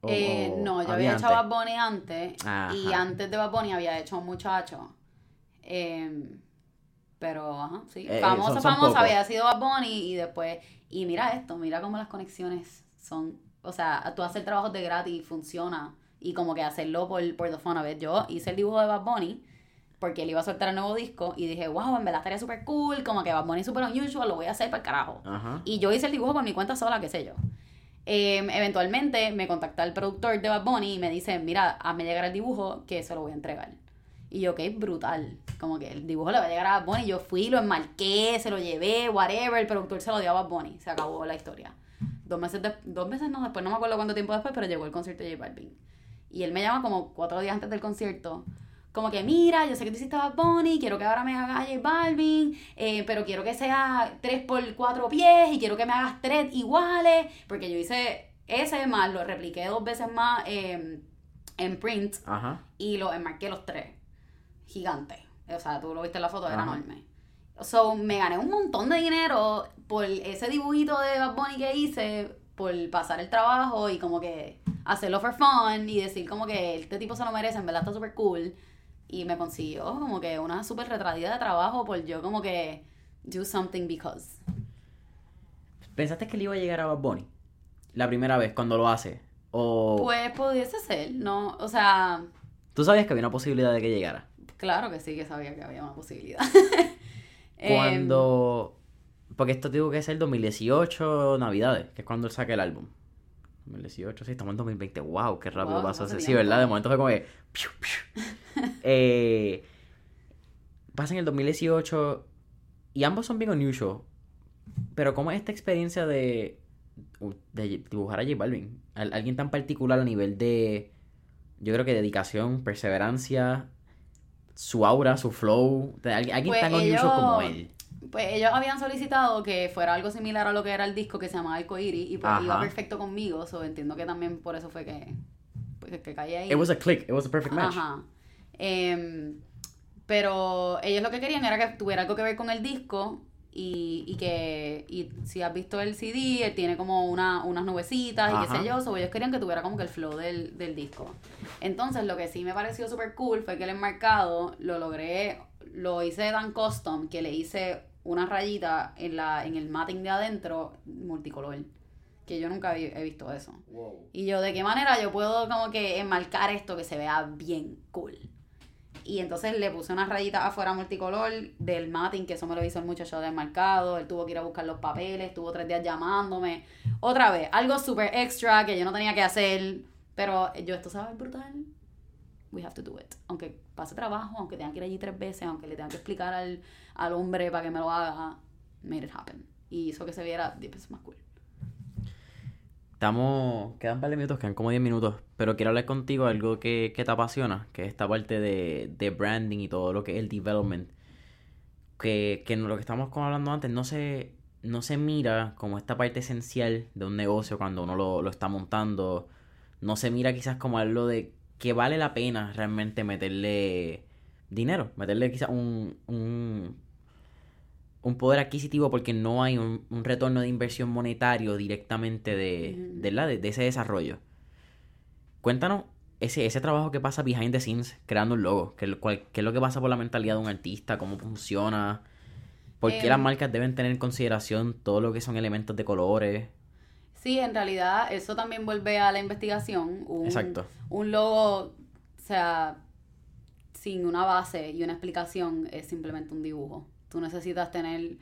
O- Eh, o no, yo había hecho. Bad Bunny antes y antes de Bad Bunny había hecho un muchacho. Em, pero, ajá, sí. Eh, eh, famoso, son- son había sido Bad Bunny y después... Y mira esto, mira cómo las conexiones son... O sea, tú hacer trabajos de gratis y funciona. Y como que hacerlo por, por the fun of it. Yo hice el dibujo de Bad Bunny porque él iba a soltar el nuevo disco y dije, wow, en verdad estaría súper cool, como que Bad Bunny es súper unusual, lo voy a hacer para el carajo. Ajá. Y yo hice el dibujo por mi cuenta sola, qué sé yo. Em, eventualmente me contacta el productor de Bad Bunny y me dice, mira, hazme llegar el dibujo que se lo voy a entregar. Y yo, ok, brutal. Como que el dibujo le va a llegar a Bad Bunny. Yo fui, lo enmarqué, se lo llevé, whatever. El productor se lo dio a Bad Bunny. Se acabó la historia. Dos meses, de- dos meses no, después no me acuerdo cuánto tiempo después, pero llegó el concierto de J Balvin. Y él me llama como cuatro días antes del concierto. Como que, mira, yo sé que tú hiciste Bad Bunny, quiero que ahora me hagas J Balvin, eh, pero quiero que sea 3 por 4 pies y quiero que me hagas tres iguales, porque yo hice ese más, lo repliqué dos veces más eh, en print Ajá. y lo enmarqué los tres. Gigante. O sea, tú lo viste en la foto, era enorme. So, me gané un montón de dinero por ese dibujito de Bad Bunny que hice, por pasar el trabajo y como que hacerlo for fun y decir como que este tipo se lo merece, en verdad está súper cool. Y me consiguió como que una súper retradida de trabajo por yo como que do something because. ¿Pensaste que le iba a llegar a Bad Bunny? La primera vez, cuando lo hace. O Pues pudiese ser, ¿no? O sea, tú sabías que había una posibilidad de que llegara. claro que sí que sabía que había una posibilidad. Em, Cuando. Porque esto tuvo que ser 2018, Navidades, que es cuando él saca el álbum. 2018, sí, estamos en 2020. ¡Wow! ¡Qué rápido Wow, pasó ese! Sí. ¿verdad? De momento fue como que. piu, piu. eh, pasa en el 2018 y ambos son bien unusual. Pero, ¿cómo es esta experiencia de, de dibujar a J Balvin? Al- alguien tan particular a nivel de. Yo creo que dedicación, perseverancia, su aura, su flow. alguien alguien Pues tan unusual ellos- como él. Pues ellos habían solicitado que fuera algo similar a lo que era el disco que se llamaba Arcoiris y pues Ajá. iba perfecto conmigo, so entiendo que también por eso fue que, pues, que caí ahí. It was a click, it was a perfect match. Ajá. Em, pero ellos lo que querían era que tuviera algo que ver con el disco Y, y que y si has visto el CD, él tiene como una, unas nubecitas y qué sé yo, so ellos querían que tuviera como que el flow del, del disco. Entonces lo que sí me pareció súper cool fue que el enmarcado lo logré, lo hice tan custom que le hice una rayita en, la, en el matting de adentro multicolor, que yo nunca he visto eso. Y yo, ¿de qué manera yo puedo como que enmarcar esto que se vea bien cool? Y entonces le puse una rayita afuera multicolor del matting, que eso me lo hizo el muchacho del marcado. Él tuvo que ir a buscar los papeles, estuvo tres días llamándome. Otra vez, algo súper extra que yo no tenía que hacer. Pero yo, esto sabe brutal. We have to do it. Aunque pase trabajo, aunque tenga que ir allí tres veces, aunque le tenga que explicar al, al hombre para que me lo haga, made it happen. Y hizo que se viera 10 veces más cool. Estamos, quedan un par de minutos, quedan como 10 minutos, pero quiero hablar contigo de algo que, que te apasiona, que es esta parte de, de branding y todo lo que es el development. Que, que lo que estamos hablando antes no se, no se mira como esta parte esencial de un negocio cuando uno lo, lo está montando. No se mira quizás como algo de que vale la pena realmente meterle dinero, meterle quizás un, un, un poder adquisitivo porque no hay un, un retorno de inversión monetario directamente de, de, la- de- de ese desarrollo. Cuéntanos ese, ese trabajo que pasa behind the scenes creando un logo, qué, es lo- cuál- qué es lo que pasa por la mentalidad de un artista, cómo funciona, por qué Em, las marcas deben tener en consideración todo lo que son elementos de colores. Sí, en realidad eso también vuelve a la investigación. Un, Exacto. Un logo, o sea, sin una base y una explicación es simplemente un dibujo. Tú necesitas tener,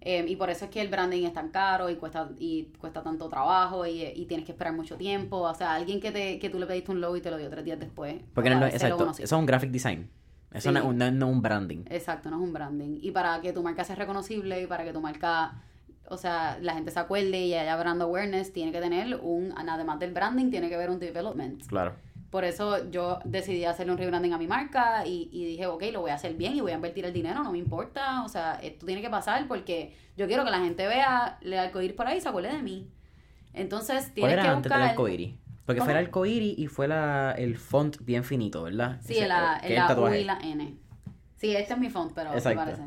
eh, y por eso es que el branding es tan caro y cuesta y cuesta tanto trabajo y, y tienes que esperar mucho tiempo. O sea, alguien que te que tú le pediste un logo y te lo dio tres días después. Porque no, exacto, eso es un graphic design. Eso Sí. no es un branding. Exacto, no es un branding. Y para que tu marca sea reconocible y para que tu marca, o sea, la gente se acuerde y haya brand awareness, tiene que tener un, además del branding, tiene que haber un development. Claro. Por eso yo decidí hacerle un rebranding a mi marca y, y dije, ok, lo voy a hacer bien y voy a invertir el dinero, no me importa. O sea, esto tiene que pasar porque yo quiero que la gente vea el arcoíris por ahí y se acuerde de mí. Entonces, ¿Cuál tienes era que antes del buscar... arcoíris? Porque ¿Cómo? fue el arcoíris y fue la, el font bien finito, ¿verdad? Sí, Ese- la, es el la U tatuaje. y la N. Sí, este es mi font, pero Exacto. parece.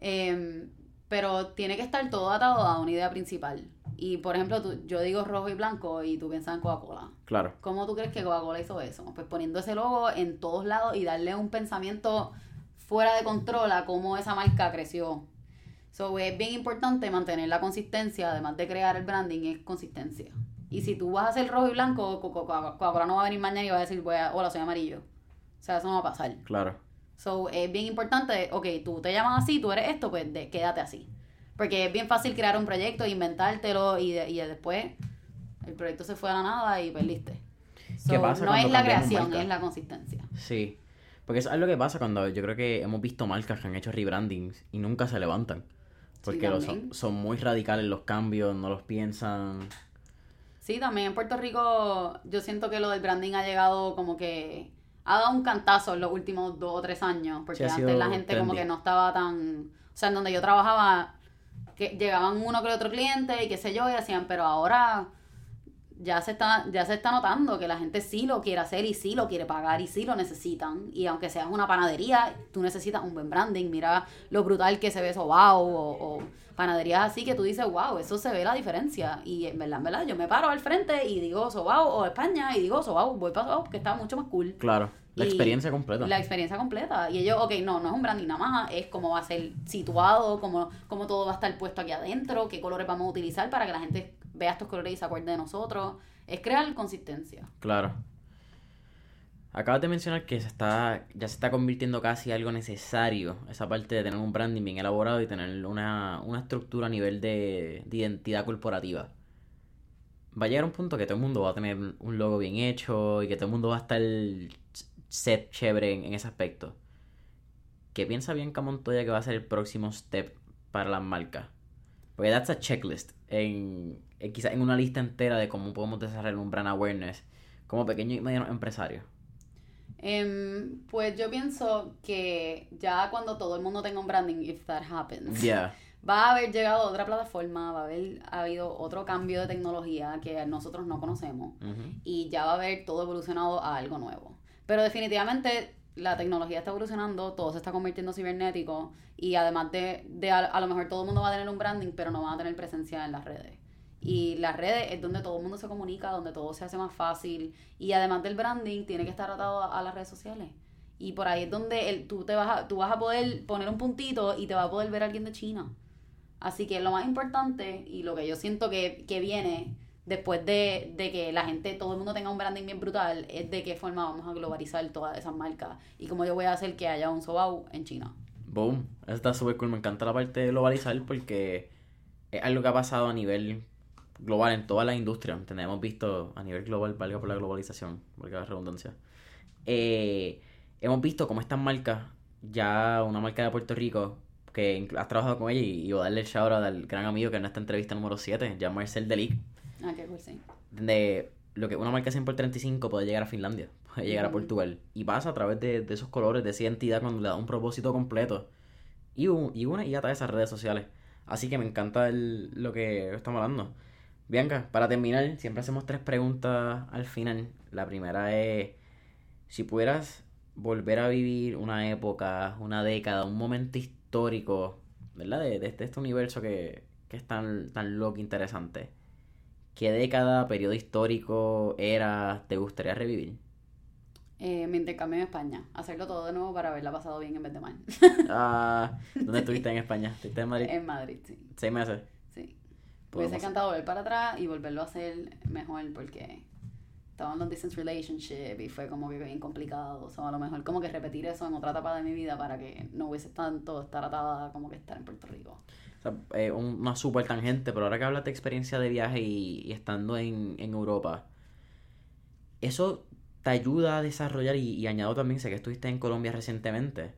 Em, pero tiene que estar todo atado a una idea principal. Y, por ejemplo, tú- yo digo rojo y blanco y tú piensas en Coca-Cola. Claro. ¿Cómo tú crees que Coca-Cola hizo eso? Pues poniendo ese logo en todos lados y darle un pensamiento fuera de control a cómo esa marca creció. So, es bien importante mantener la consistencia, además de crear el branding, es consistencia. Y si tú vas a hacer rojo y blanco, Co- Co- Co- Coca-Cola no va a venir mañana y va a decir, voy a- hola, soy amarillo. O sea, eso no va a pasar. Claro. So, es bien importante, ok, tú te llamas así, tú eres esto, pues de- quédate así. Porque es bien fácil crear un proyecto, inventártelo y, de- y después el proyecto se fue a la nada y perdiste. So, ¿Qué pasa no es la creación, es la consistencia. Sí. Porque eso es lo que pasa cuando yo creo que hemos visto marcas que han hecho rebrandings y nunca se levantan. Porque los- también. son muy radicales los cambios, no los piensan. Sí, también en Puerto Rico yo siento que lo del branding ha llegado como que ha dado un cantazo en los últimos dos o tres años, porque Sí, antes la gente como que no estaba tan... O sea, en donde yo trabajaba, que llegaban uno que otro cliente y qué sé yo, y hacían, pero ahora ya se está ya se está notando que la gente sí lo quiere hacer y sí lo quiere pagar y sí lo necesitan y aunque seas una panadería tú necesitas un buen branding mira lo brutal que se ve eso wow o, o panaderías así que tú dices wow eso se ve la diferencia y en verdad en verdad yo me paro al frente y digo Sobao o España y digo Sobao voy para Sobao que está mucho más cool Claro. La Y experiencia completa. la experiencia completa. Y ellos, ok, no, no es un branding nada más, es cómo va a ser situado, cómo, cómo todo va a estar puesto aquí adentro, qué colores vamos a utilizar para que la gente vea estos colores y se acuerde de nosotros. Es crear consistencia. Claro. Acabas de mencionar que se está, ya se está convirtiendo casi algo necesario, esa parte de tener un branding bien elaborado y tener una, una estructura a nivel de, de identidad corporativa. Va a llegar un punto que todo el mundo va a tener un logo bien hecho y que todo el mundo va a estar set chévere en, en ese aspecto. ¿Qué piensa Bianca Montoya que va a ser el próximo step para las marcas? Porque that's a checklist. En, en quizás en una lista entera de cómo podemos desarrollar un brand awareness como pequeño y mediano empresario. Em, pues yo pienso que ya cuando todo el mundo tenga un branding, if that happens, Yeah. va a haber llegado a otra plataforma, va a haber habido otro cambio de tecnología que nosotros no conocemos. Y ya va a haber todo evolucionado a algo nuevo. Pero definitivamente la tecnología está evolucionando, todo se está convirtiendo cibernético y además de, de a, a lo mejor todo el mundo va a tener un branding, pero no va a tener presencia en las redes. Y las redes es donde todo el mundo se comunica, donde todo se hace más fácil. Y además del branding, tiene que estar atado a, a las redes sociales. Y por ahí es donde el, tú, te vas a, tú vas a poder poner un puntito y te va a poder ver alguien de China. Así que lo más importante y lo que yo siento que, que viene después de, de que la gente, todo el mundo tenga un branding bien brutal, es de qué forma vamos a globalizar todas esas marcas. Y cómo yo voy a hacer que haya un Sobau en China. Boom. Está súper cool. Me encanta la parte de globalizar porque es algo que ha pasado a nivel global en toda la industria. ¿entendés? Hemos visto a nivel global, valga por la globalización, valga la redundancia. Eh, hemos visto cómo estas marcas, ya una marca de Puerto Rico, que has trabajado con ella y, y voy a darle el shout out al gran amigo que en esta entrevista número 7, ya Marcel Delic, Ah, qué cool, sí. donde lo que una marca 100 por 35 puede llegar a Finlandia, puede llegar a Ujú. Portugal. Y pasa a través de, de esos colores, de esa identidad cuando le da un propósito completo. Y, un- y una y a través de esas redes sociales. Así que me encanta el- lo que estamos hablando. Bianca, para terminar, siempre hacemos tres preguntas al final. La primera es, si pudieras volver a vivir una época, una década, un momento histórico, ¿verdad? De, de este, este universo que, que es tan, tan loco, e interesante. ¿Qué década, periodo histórico, era, te gustaría revivir? Eh, mi intercambio en España. Hacerlo todo de nuevo para haberla pasado bien en vez de mal. Ah, ¿dónde estuviste en España? ¿Estuviste en Madrid? en Madrid, sí. ¿Seis meses? Me hubiese encantado volver para atrás y volverlo a hacer mejor porque estaba en un distance relationship y fue como que bien complicado. O sea, a lo mejor como que repetir eso en otra etapa de mi vida para que no hubiese tanto estar atada como que estar en Puerto Rico. O sea, eh, un- una super tangente, pero ahora que hablas de experiencia de viaje y, y estando en, en Europa, eso te ayuda a desarrollar y, y añado también, sé que estuviste en Colombia recientemente.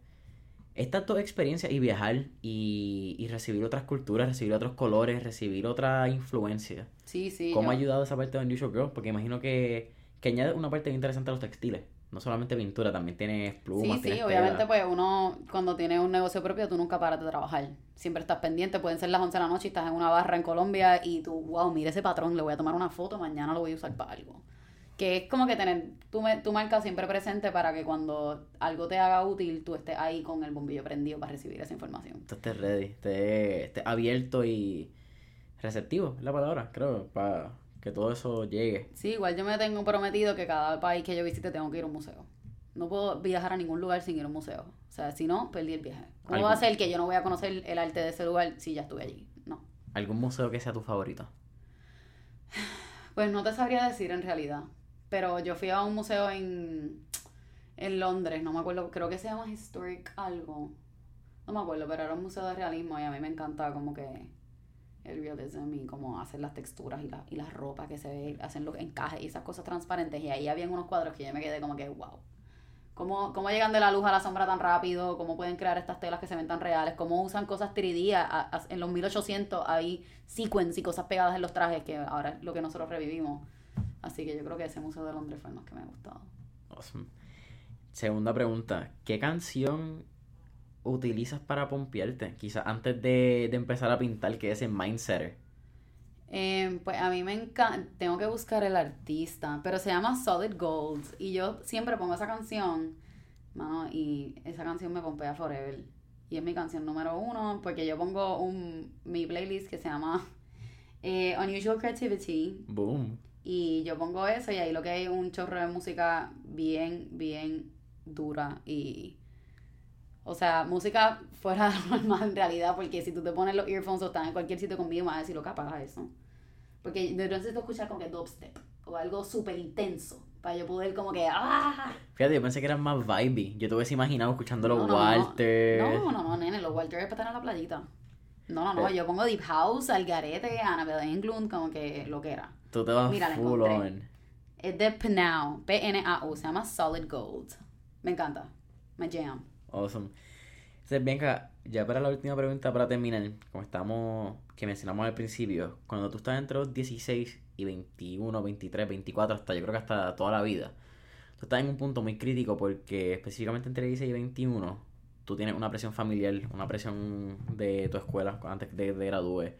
Estas dos experiencias y viajar y, y recibir otras culturas, recibir otros colores, recibir otra influencia. Sí, sí. ¿Cómo ha ayudado esa parte de Unusual Girl? Porque imagino que, que añade una parte bien interesante a los textiles. No solamente pintura, también tienes plumas, Sí, sí, tienes obviamente tela. pues uno cuando tiene un negocio propio tú nunca paras de trabajar. Siempre estás pendiente, pueden ser las 11 de la noche y estás en una barra en Colombia y tú, wow, mira ese patrón, le voy a tomar una foto, mañana lo voy a usar para algo. Que es como que tener tu, tu marca siempre presente para que cuando algo te haga útil tú estés ahí con el bombillo prendido para recibir esa información. Tú estés ready, estés, estés abierto y receptivo, es la palabra, creo, para que todo eso llegue. Sí, igual yo me tengo prometido que cada país que yo visite tengo que ir a un museo. No puedo viajar a ningún lugar sin ir a un museo. O sea, si no, perdí el viaje. ¿Cómo va a ser que yo no voy a conocer el arte de ese lugar si ya estuve allí? No. ¿Algún museo que sea tu favorito? Pues no te sabría decir en realidad. Pero yo fui a un museo en, en Londres, no me acuerdo, creo que se llama Historic algo. No me acuerdo, pero era un museo de realismo y a mí me encanta como que el realism y como hacen las texturas y, la, y las ropas que se ve, hacen los encajes y esas cosas transparentes. Y ahí habían unos cuadros que yo me quedé como que, wow. ¿Cómo, ¿Cómo llegan de la luz a la sombra tan rápido? ¿Cómo pueden crear estas telas que se ven tan reales? ¿Cómo usan cosas 3D? A- a- en los 1800 hay sequins y cosas pegadas en los trajes que ahora es lo que nosotros revivimos. Así que yo creo que ese museo de Londres fue el más que me ha gustado. Awesome. Segunda pregunta, ¿qué canción utilizas para pompearte? Quizás antes de, de empezar a pintar, que es el Mindsetter. Eh, pues a mí me encanta, tengo que buscar el artista, pero se llama Solid Gold y yo siempre pongo esa canción, mano, y esa canción me pompea forever. Y es mi canción número uno porque yo pongo un, mi playlist que se llama eh, Unusual Creativity Boom. Y yo pongo eso y ahí lo que hay es un chorro de música bien, bien dura y... O sea, música fuera de normal en realidad, porque si tú te pones los earphones o estás en cualquier sitio conmigo, me vas a decir, loca, apaga eso. Porque de repente tú escuchas como que dubstep o algo súper intenso, para yo poder como que, ¡ah! Fíjate, yo pensé que eran más vibey. Yo te hubiese imaginado escuchando los No, no, no. Walter. No, no, no, nene, los Walter es para estar en la playita. No, no, no, Eh. yo pongo Deep House, Algarete, Annabelle Englund, como que lo que era. Tú te vas Mira, full on. Es de Pnau, P-N-A-U, se llama Solid Gold. Me encanta, my jam. Awesome. Entonces, Bianca, ya para la última pregunta para terminar, como estamos, que mencionamos al principio, cuando tú estás entre los 16 y 21, 23, 24, hasta yo creo que hasta toda la vida, tú estás en un punto muy crítico porque específicamente entre 16 y 21, tú tienes una presión familiar, una presión de tu escuela antes de, de gradúes,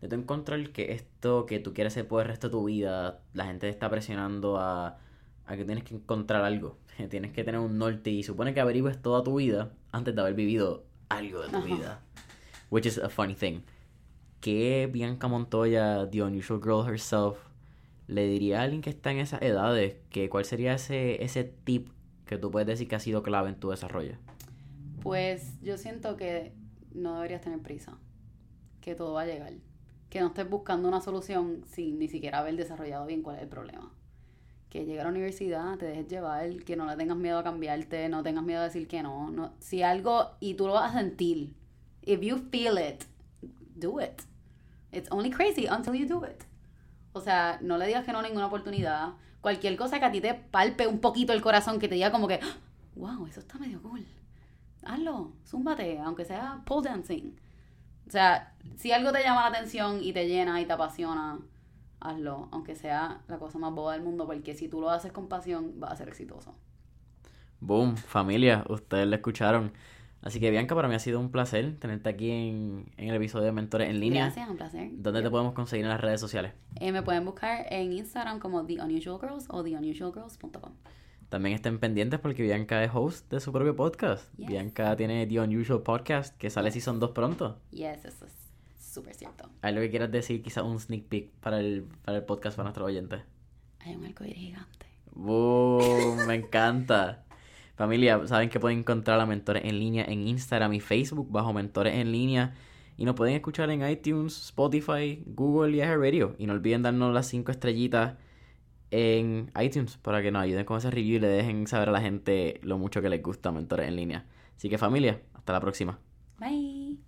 de tu encontrar que esto que tú quieres ser por el resto de tu vida, la gente te está presionando a, a que tienes que encontrar algo. Tienes que tener un norte y supone que averigües toda tu vida antes de haber vivido algo de tu Ajá. vida. Which is a funny thing. ¿Qué Bianca Montoya, the unusual girl herself, le diría a alguien que está en esas edades? Que, ¿Cuál sería ese, ese tip que tú puedes decir que ha sido clave en tu desarrollo? Pues yo siento que no deberías tener prisa, que todo va a llegar, que no estés buscando una solución sin ni siquiera haber desarrollado bien cuál es el problema. Que llegue a la universidad, te dejes llevar, que no le tengas miedo a cambiarte, no tengas miedo a decir que no. no si algo, y tú lo vas a sentir, if you feel it, do it. It's only crazy until you do it. O sea, no le digas que no a ninguna oportunidad. Cualquier cosa que a ti te palpe un poquito el corazón, que te diga como que, wow, eso está medio cool hazlo, zúmbate, aunque sea pole dancing. O sea, si algo te llama la atención y te llena y te apasiona, hazlo, aunque sea la cosa más boba del mundo, porque si tú lo haces con pasión, vas a ser exitoso. Boom, familia, ustedes lo escucharon. Así que Bianca, para mí ha sido un placer tenerte aquí en, en el episodio de Mentores en línea. Gracias, un placer. ¿Dónde te podemos conseguir en las redes sociales? Eh, me pueden buscar en Instagram como The Unusual Girls o TheUnusualGirls.com. También estén pendientes porque Bianca es host de su propio podcast. Yes. Bianca tiene The Unusual Podcast, que sale Season 2 pronto. Yes, eso es súper cierto. ¿Hay algo que quieras decir? Quizás un sneak peek para el, para el podcast para nuestros oyentes. Hay un arcoíris gigante. ¡Boom! Me encanta. Familia, saben que pueden encontrar a Mentores en línea en Instagram y Facebook bajo Mentores en línea. Y nos pueden escuchar en iTunes, Spotify, Google y Radio. Y no olviden darnos las 5 estrellitas en iTunes para que nos ayuden con ese review y le dejen saber a la gente lo mucho que les gusta Mentores en línea. Así que familia, hasta la próxima. Bye.